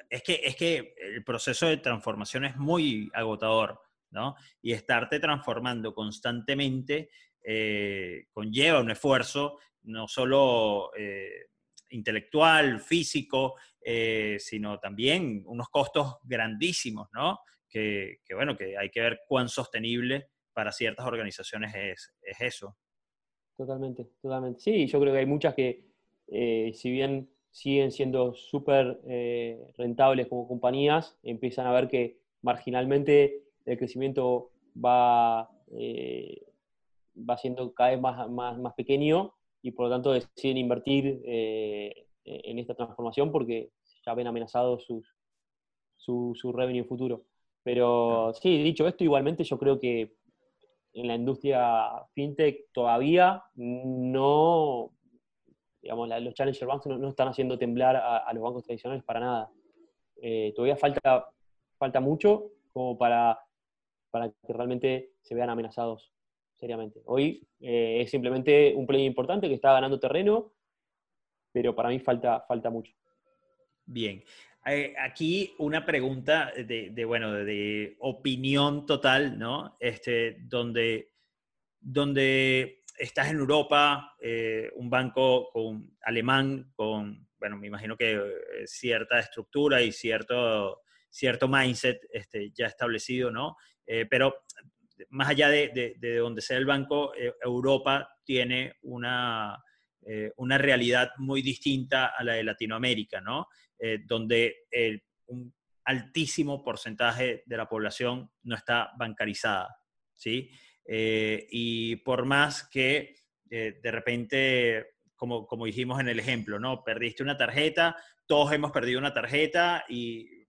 es, que, es que el proceso de transformación es muy agotador, ¿no? Y estarte transformando constantemente eh, conlleva un esfuerzo, no solo eh, intelectual, físico, eh, sino también unos costos grandísimos, ¿no? Que, que, bueno, que hay que ver cuán sostenible para ciertas organizaciones es, es eso. Totalmente, totalmente. Sí, yo creo que hay muchas que, eh, si bien siguen siendo súper eh, rentables como compañías, empiezan a ver que marginalmente el crecimiento va, eh, va siendo cada vez más, más, más, pequeño y por lo tanto deciden invertir en esta transformación porque ya ven amenazado sus, su, su revenue futuro. Pero sí, dicho esto, igualmente yo creo que en la industria fintech todavía no, digamos, los challenger banks no, están haciendo temblar a, los bancos tradicionales para nada. Eh, todavía falta, falta mucho como para, para que realmente se vean amenazados seriamente. Hoy eh, es simplemente un play importante que está ganando terreno, pero para mí falta, falta mucho. Bien. Eh, aquí una pregunta de, bueno, de opinión total, ¿no? Este, donde, donde estás en Europa, eh, un banco con, alemán con, bueno, me imagino que cierta estructura y cierto, cierto mindset este, ya establecido, ¿no? pero más allá de, donde sea el banco, eh, Europa tiene una, eh, una realidad muy distinta a la de Latinoamérica, ¿no? Eh, donde un altísimo porcentaje de la población no está bancarizada, ¿sí? y por más que de repente, como, como dijimos en el ejemplo, ¿no? Perdiste una tarjeta, todos hemos perdido una tarjeta y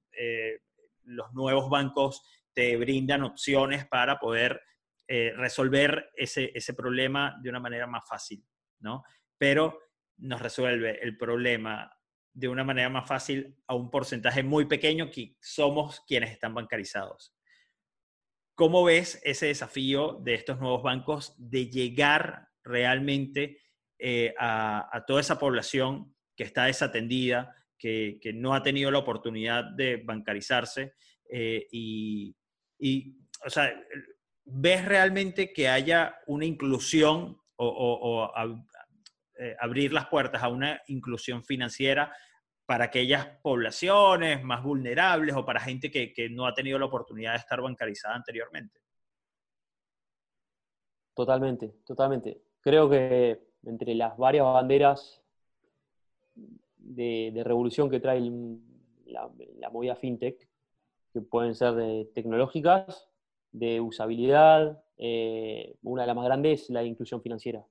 los nuevos bancos te brindan opciones para poder eh, resolver ese, problema de una manera más fácil, ¿no? Pero nos resuelve el problema de una manera más fácil a un porcentaje muy pequeño que somos quienes están bancarizados. ¿Cómo ves ese desafío de estos nuevos bancos de llegar realmente eh, a, toda esa población que está desatendida, que, no ha tenido la oportunidad de bancarizarse eh, y, y, o sea, ¿ves realmente que haya una inclusión o, eh, abrir las puertas a una inclusión financiera para aquellas poblaciones más vulnerables o para gente que, no ha tenido la oportunidad de estar bancarizada anteriormente? Totalmente, totalmente. Creo que entre las varias banderas de, revolución que trae la, la movida fintech, que pueden ser tecnológicas, de usabilidad. Eh, una de las más grandes es la inclusión financiera,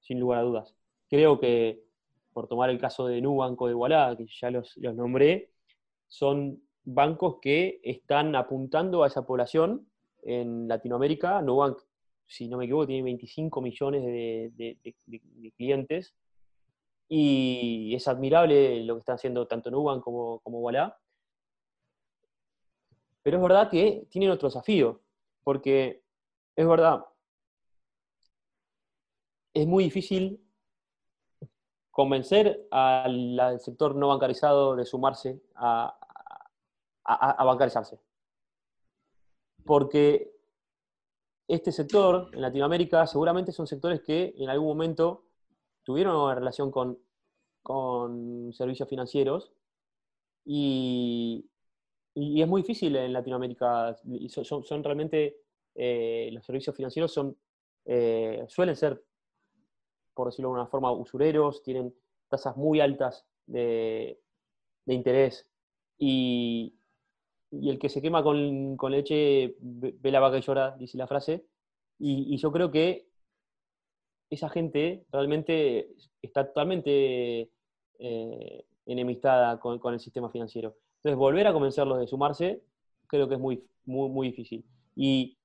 sin lugar a dudas. Creo que, por tomar el caso de Nubank o de Igualada, que ya los, nombré, son bancos que están apuntando a esa población en Latinoamérica. Nubank, si no me equivoco, tiene 25 millones de, clientes y es admirable lo que están haciendo tanto Nubank como, como pero es verdad que tienen otro desafío, porque es verdad, es muy difícil convencer al, sector no bancarizado de sumarse a, bancarizarse. Porque este sector en Latinoamérica seguramente son sectores que en algún momento tuvieron una relación con, con servicios financieros y, y, es muy difícil en Latinoamérica. Son, son, realmente, eh, los servicios financieros son, eh, suelen ser, por decirlo de una forma, usureros, tienen tasas muy altas de, interés. Y, el que se quema con, leche ve la vaca y llora, dice la frase. Y, yo creo que esa gente realmente está totalmente eh, enemistada con, el sistema financiero. Entonces, volver a convencerlos de sumarse, creo que es muy, muy, muy difícil. Y,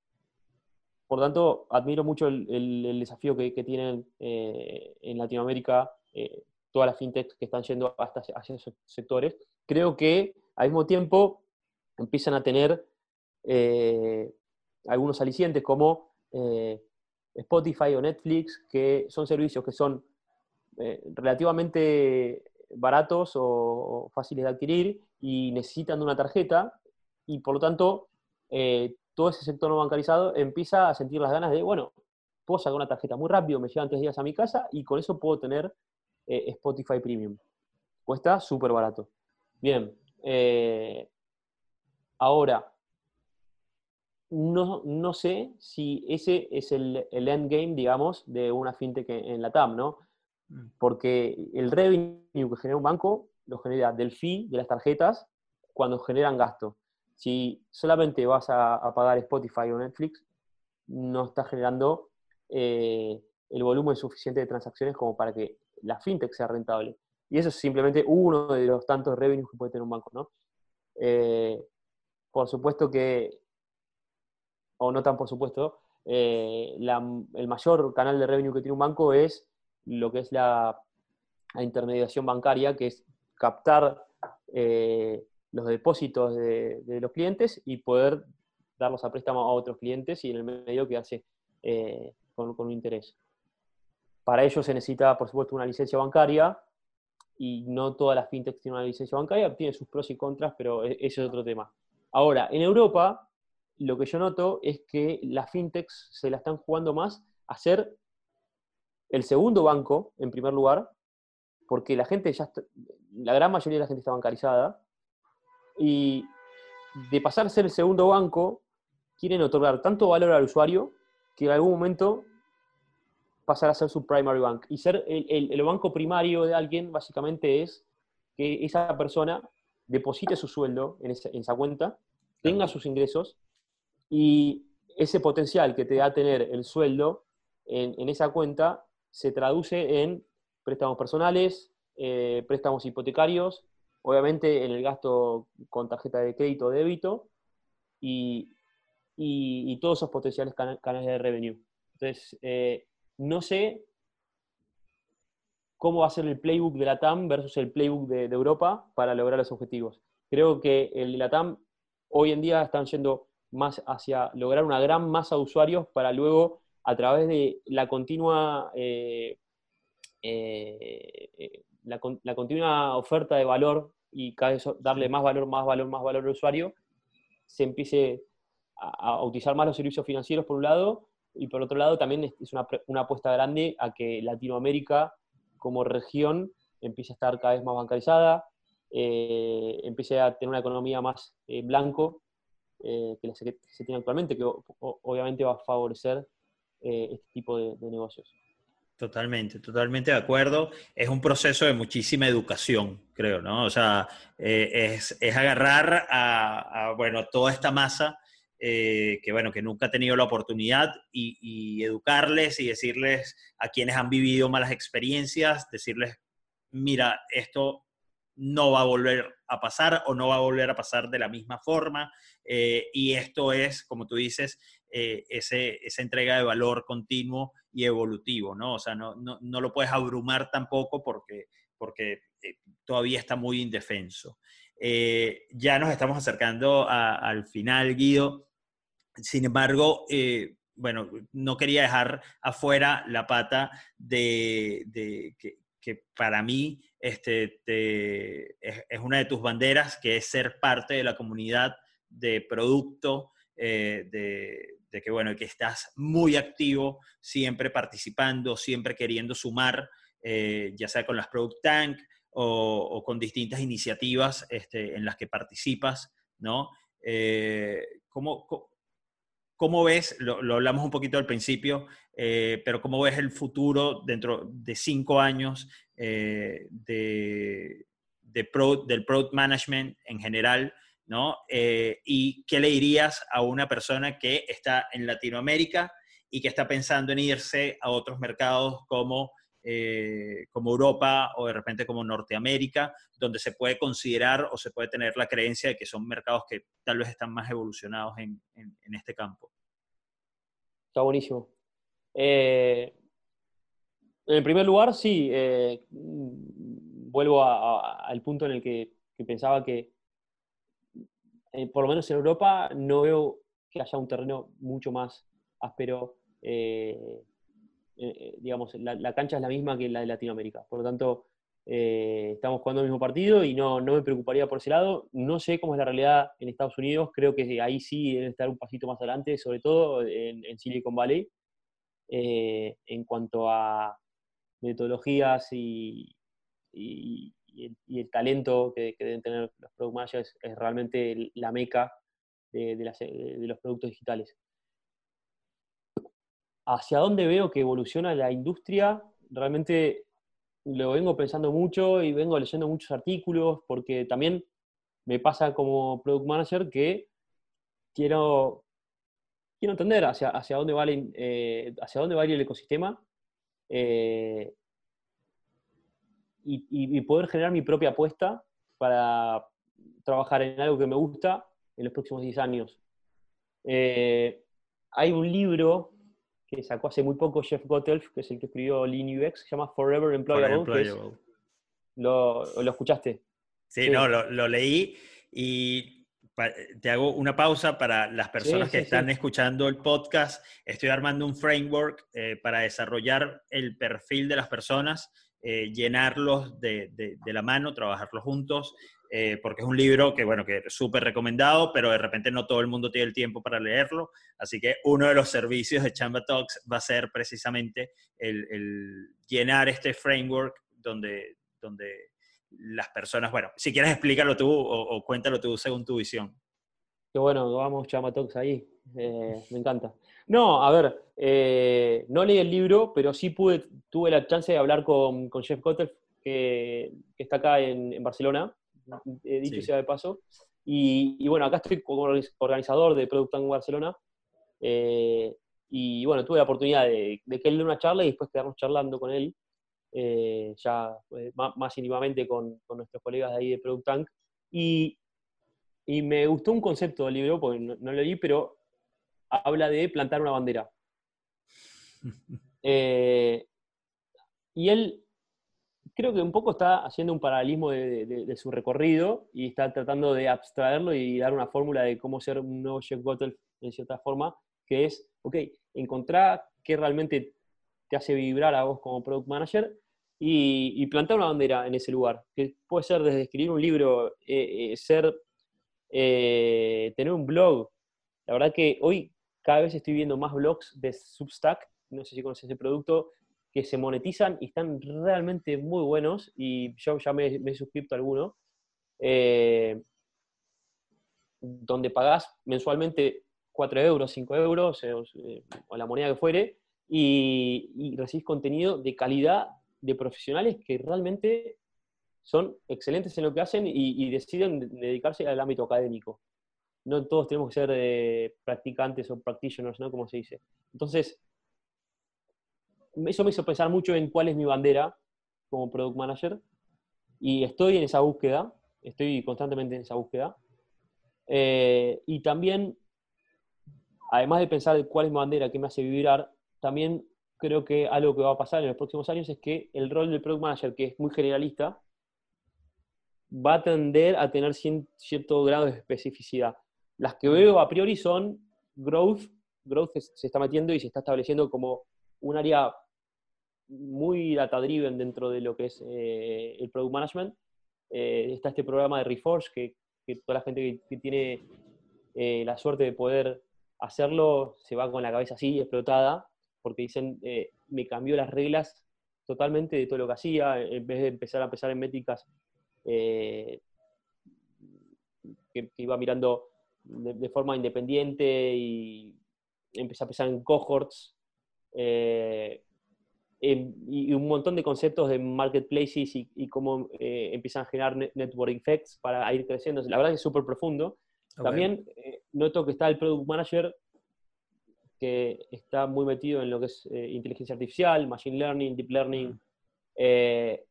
por tanto, admiro mucho el, desafío que, tienen eh, en Latinoamérica eh, todas las fintechs que están yendo hasta hacia esos sectores. Creo que, al mismo tiempo, empiezan a tener eh, algunos alicientes como Spotify o Netflix, que son servicios que son relativamente baratos o, fáciles de adquirir y necesitan de una tarjeta y por lo tanto todo ese sector no bancarizado empieza a sentir las ganas de, bueno, puedo sacar una tarjeta muy rápido, me llevan tres días a mi casa y con eso puedo tener eh, Spotify Premium. Cuesta súper barato. Bien, eh, ahora, no, no, sé si ese es el, el endgame, digamos, de una fintech en la TAM, ¿no? Mm. Porque el revenue que genera un banco lo genera del fee de las tarjetas cuando generan gasto. Si solamente vas a, pagar Spotify o Netflix, no estás generando eh, el volumen suficiente de transacciones como para que la fintech sea rentable. Y eso es simplemente uno de los tantos revenues que puede tener un banco, ¿no? Eh, por supuesto que, o no tan por supuesto, eh, el mayor canal de revenue que tiene un banco es lo que es la, intermediación bancaria, que es captar los depósitos de, los clientes y poder darlos a préstamo a otros clientes y en el medio quedarse eh, con, un interés. Para ello se necesita, por supuesto, una licencia bancaria y no todas las fintechs tienen una licencia bancaria, tiene sus pros y contras, pero e, ese es otro tema. Ahora, en Europa, lo que yo noto es que las fintechs se la están jugando más a ser el segundo banco, en primer lugar, porque la gente ya, la gran mayoría de la gente está bancarizada, y de pasar a ser el segundo banco, quieren otorgar tanto valor al usuario que en algún momento pasar a ser su primary bank. Y ser el, banco primario de alguien básicamente es que esa persona deposite su sueldo en esa, cuenta, tenga sus ingresos y ese potencial que te da tener el sueldo en esa cuenta se traduce en préstamos personales, eh, préstamos hipotecarios, obviamente en el gasto con tarjeta de crédito o débito y, todos esos potenciales canales de revenue. Entonces, eh, no sé cómo va a ser el playbook de la TAM versus el playbook de, Europa para lograr los objetivos. Creo que el de la TAM hoy en día están yendo más hacia lograr una gran masa de usuarios para luego a través de la continua, eh, eh, eh, la, continua oferta de valor y cada vez darle más valor, más valor, más valor al usuario, se empiece a, utilizar más los servicios financieros por un lado y por otro lado también es una, una apuesta grande a que Latinoamérica como región empiece a estar cada vez más bancarizada, empiece a tener una economía más blanco que la que se tiene actualmente, que obviamente va a favorecer eh, este tipo de, negocios. Totalmente, totalmente de acuerdo. Es un proceso de muchísima educación, creo, ¿no? O sea, eh, es, agarrar a, bueno, toda esta masa eh, que, bueno, que nunca ha tenido la oportunidad y, educarles y decirles a quienes han vivido malas experiencias, decirles, mira, esto no va a volver a pasar o no va a volver a pasar de la misma forma. y esto es, como tú dices, eh, ese, esa entrega de valor continuo y evolutivo, ¿no? O sea, no, no, lo puedes abrumar tampoco porque, porque eh, todavía está muy indefenso. Eh, ya nos estamos acercando al final, Guido. Sin embargo, bueno, no quería dejar afuera la pata de, que, para mí este, es, es, una de tus banderas, que es ser parte de la comunidad de producto de, de que, bueno, que estás muy activo, siempre participando, siempre queriendo sumar, eh, ya sea con las Product Tank o, con distintas iniciativas este, en las que participas, ¿no? Eh, ¿cómo, cómo, ves, lo, hablamos un poquito al principio, eh, pero cómo ves el futuro dentro de cinco años de, de del Product Management en general? ¿No? Eh, ¿Y qué le dirías a una persona que está en Latinoamérica y que está pensando en irse a otros mercados como, eh, como Europa o de repente como Norteamérica, donde se puede considerar o se puede tener la creencia de que son mercados que tal vez están más evolucionados en, este campo? Está buenísimo. Eh, en primer lugar, sí, vuelvo al punto en el que pensaba que eh, por lo menos en Europa, no veo que haya un terreno mucho más áspero. Eh, eh, digamos, la, cancha es la misma que la de Latinoamérica. Por lo tanto, estamos jugando el mismo partido y no, no me preocuparía por ese lado. No sé cómo es la realidad en Estados Unidos. Creo que ahí sí debe estar un pasito más adelante, sobre todo en, Silicon Valley, en cuanto a metodologías y el, talento que, deben tener los product managers es realmente la meca de, los productos digitales. ¿Hacia dónde veo que evoluciona la industria? Realmente lo vengo pensando mucho y vengo leyendo muchos artículos porque también me pasa como product manager que quiero, quiero entender hacia, hacia, dónde, va eh, hacia dónde va el ecosistema eh, y, poder generar mi propia apuesta para trabajar en algo que me gusta en los próximos 10 años. Eh, hay un libro que sacó hace muy poco Jeff Gottelf, que es el que escribió Lean UX, se llama Forever Employable. lo, lo, escuchaste? Sí, no, lo, lo, leí y te hago una pausa para las personas que están escuchando el podcast. Estoy armando un framework eh, para desarrollar el perfil de las personas, eh, llenarlos de, de, la mano, trabajarlos juntos, eh, porque es un libro que, bueno, que es súper recomendado, pero de repente no todo el mundo tiene el tiempo para leerlo. Así que uno de los servicios de Chamba Talks va a ser precisamente el, el llenar este framework donde, donde las personas, bueno, si quieres explícalo tú o, cuéntalo tú según tu visión. Qué bueno, vamos Chamatox ahí, eh, me encanta. No, a ver, eh, no leí el libro, pero sí pude, tuve la chance de hablar con, con Jeff Kotter, que, está acá en, Barcelona, eh, dicho sea de paso. Y, bueno, acá estoy como organizador de Product en Barcelona. y bueno, tuve la oportunidad de, de que él dé una charla y después quedarnos charlando con él. Ya más, íntimamente con, nuestros colegas de ahí de Product Tank. Y, me gustó un concepto del libro, porque no, lo leí, pero habla de plantar una bandera. Eh, y él creo que un poco está haciendo un paralelismo de, su recorrido y está tratando de abstraerlo y dar una fórmula de cómo ser un nuevo Jeff Bottle en cierta forma, que es, ok, encontrar qué realmente te hace vibrar a vos como product manager y, plantar una bandera en ese lugar, que puede ser desde escribir un libro, eh, eh, ser, eh, tener un blog. La verdad que hoy cada vez estoy viendo más blogs de Substack, no sé si conoces ese producto, que se monetizan y están realmente muy buenos y yo ya me, he suscrito a alguno, donde pagás mensualmente 4 euros, 5 euros o la moneda que fuere y, y recibís contenido de calidad de profesionales que realmente son excelentes en lo que hacen y, deciden dedicarse al ámbito académico. No todos tenemos que ser eh, practicantes o practitioners, ¿no? Como se dice. Entonces, eso me hizo pensar mucho en cuál es mi bandera como product manager y estoy en esa búsqueda, estoy constantemente en esa búsqueda. Eh, y también, además de pensar cuál es mi bandera, qué me hace vibrar, también creo que algo que va a pasar en los próximos años es que el rol del product manager, que es muy generalista, va a tender a tener cierto grado de especificidad. Las que veo a priori son growth, growth se está metiendo y se está estableciendo como un área muy data driven dentro de lo que es eh, el product management. Eh, está este programa de Reforge que, toda la gente que, tiene eh, la suerte de poder hacerlo se va con la cabeza así explotada porque dicen, me cambió las reglas totalmente de todo lo que hacía, en vez de empezar a pensar en métricas que, iba mirando de, forma independiente y empecé a pensar en cohorts eh, y un montón de conceptos de marketplaces y, cómo empiezan a generar network effects para ir creciendo. La verdad es súper profundo. También noto que está el product manager que está muy metido en lo que es eh, inteligencia artificial, machine learning, deep learning. Eh,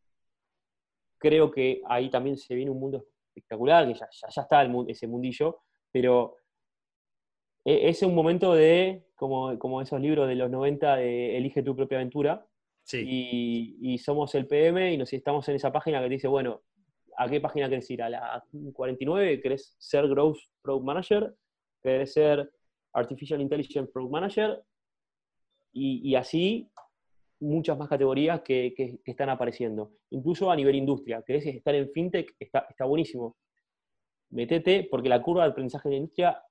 creo que ahí también se viene un mundo espectacular, que ya, ya, está ese mundillo, pero e, es un momento de, como, como esos libros de los 90, de Elige tu propia aventura. Y, y, somos el PM y nos estamos en esa página que te dice, bueno, ¿a qué página querés ir? ¿A la 49? ¿Querés ser Growth Product Manager? ¿Querés ser Artificial Intelligence Product Manager, y, así muchas más categorías que, están apareciendo. Incluso a nivel industria. ¿Querés estar en FinTech? Está, está buenísimo. Metete, porque la curva de aprendizaje de la industria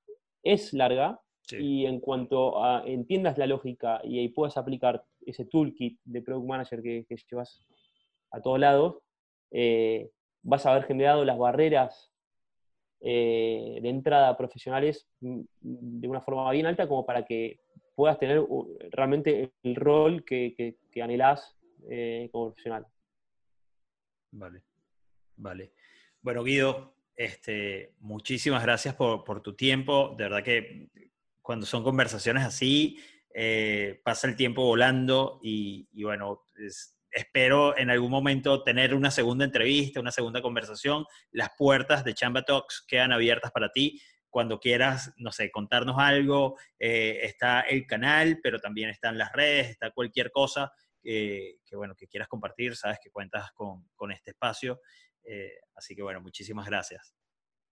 es larga, y en cuanto a entiendas la lógica y ahí puedas aplicar ese toolkit de Product Manager que, llevas a todos lados, eh, vas a haber generado las barreras eh, de entrada profesionales mm, de una forma bien alta como para que puedas tener realmente el rol que, que, anhelás eh, como profesional. Vale, vale. Bueno, Guido, este, muchísimas gracias por, tu tiempo. De verdad que cuando son conversaciones así, eh, pasa el tiempo volando y, y bueno, es, espero en algún momento tener una segunda entrevista, una segunda conversación. Las puertas de Chamba Talks quedan abiertas para ti. Cuando quieras, no sé, contarnos algo, eh, está el canal, pero también están las redes, está cualquier cosa que, bueno, que quieras compartir, sabes que cuentas con, este espacio. Eh, así que bueno, muchísimas gracias.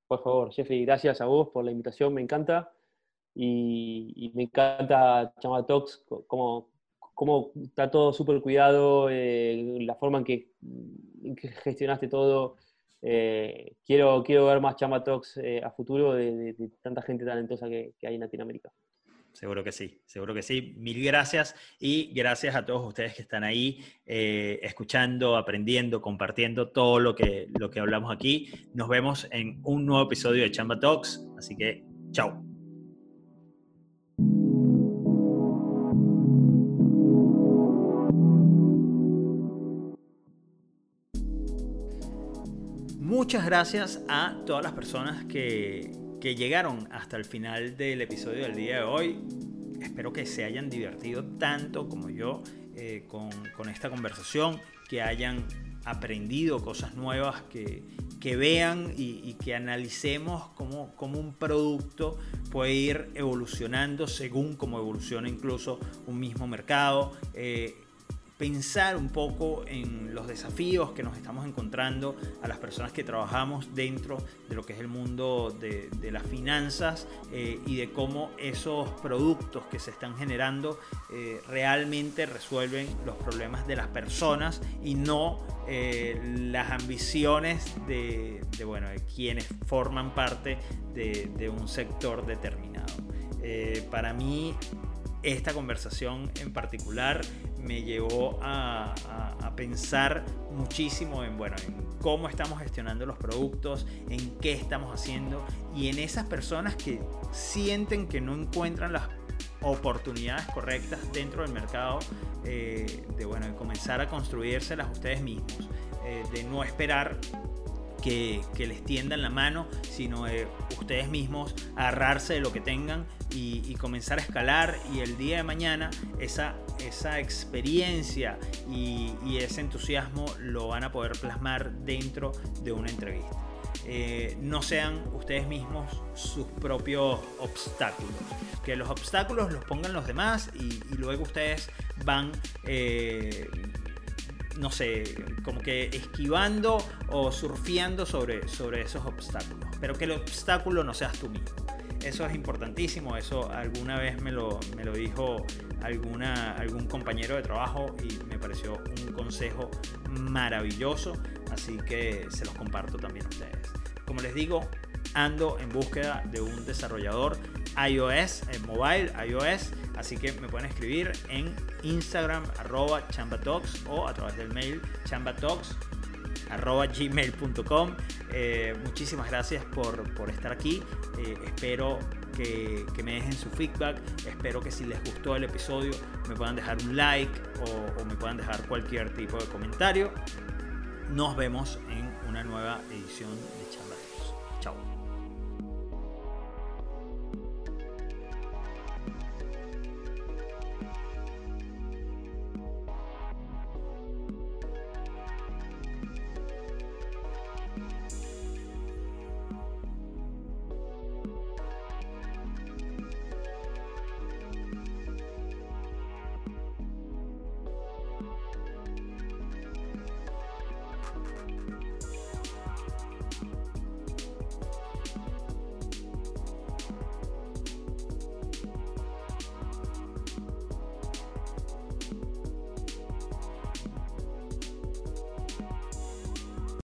Por favor, Jeffrey, gracias a vos por la invitación, me encanta. Y, me encanta Chamba Talks, como, como está todo súper cuidado, eh, la forma en que, gestionaste todo. Eh, quiero, quiero ver más Chamba Talks a futuro de, tanta gente talentosa que hay en Latinoamérica. Seguro que sí, seguro que sí. Mil gracias y gracias a todos ustedes que están ahí eh, escuchando, aprendiendo, compartiendo todo lo que, lo que hablamos aquí. Nos vemos en un nuevo episodio de Chamba Talks, así que chao. Muchas gracias a todas las personas que, que llegaron hasta el final del episodio del día de hoy. Espero que se hayan divertido tanto como yo eh, con, con, esta conversación, que hayan aprendido cosas nuevas, que, que vean y, que analicemos cómo, cómo, un producto puede ir evolucionando según cómo evoluciona incluso un mismo mercado. Eh, pensar un poco en los desafíos que nos estamos encontrando a las personas que trabajamos dentro de lo que es el mundo de, las finanzas eh, y de cómo esos productos que se están generando eh, realmente resuelven los problemas de las personas y no eh, las ambiciones de, bueno, de quienes forman parte de, un sector determinado. para mí esta conversación en particular me llevó a, pensar muchísimo en, bueno, en cómo estamos gestionando los productos, en qué estamos haciendo y en esas personas que sienten que no encuentran las oportunidades correctas dentro del mercado, eh, de, bueno, de comenzar a construírselas ustedes mismos, eh, de no esperar que, les tiendan la mano, sino de ustedes mismos agarrarse de lo que tengan y, comenzar a escalar y el día de mañana esa, esa experiencia y, ese entusiasmo lo van a poder plasmar dentro de una entrevista. Eh, no sean ustedes mismos sus propios obstáculos. Que los obstáculos los pongan los demás y, luego ustedes van eh, no sé, como que esquivando o surfeando sobre, sobre esos obstáculos. Pero que el obstáculo no seas tú mismo. Eso es importantísimo, eso alguna vez me lo, me lo dijo alguna, algún compañero de trabajo y me pareció un consejo maravilloso, así que se los comparto también a ustedes. Como les digo, ando en búsqueda de un desarrollador iOS, en mobile, iOS, así que me pueden escribir en Instagram arroba chambatox o a través del mail chambatox arroba gmail.com eh, muchísimas gracias por, estar aquí. Eh, espero que, me dejen su feedback. Espero que si les gustó el episodio me puedan dejar un like o, o me puedan dejar cualquier tipo de comentario. Nos vemos en una nueva edición de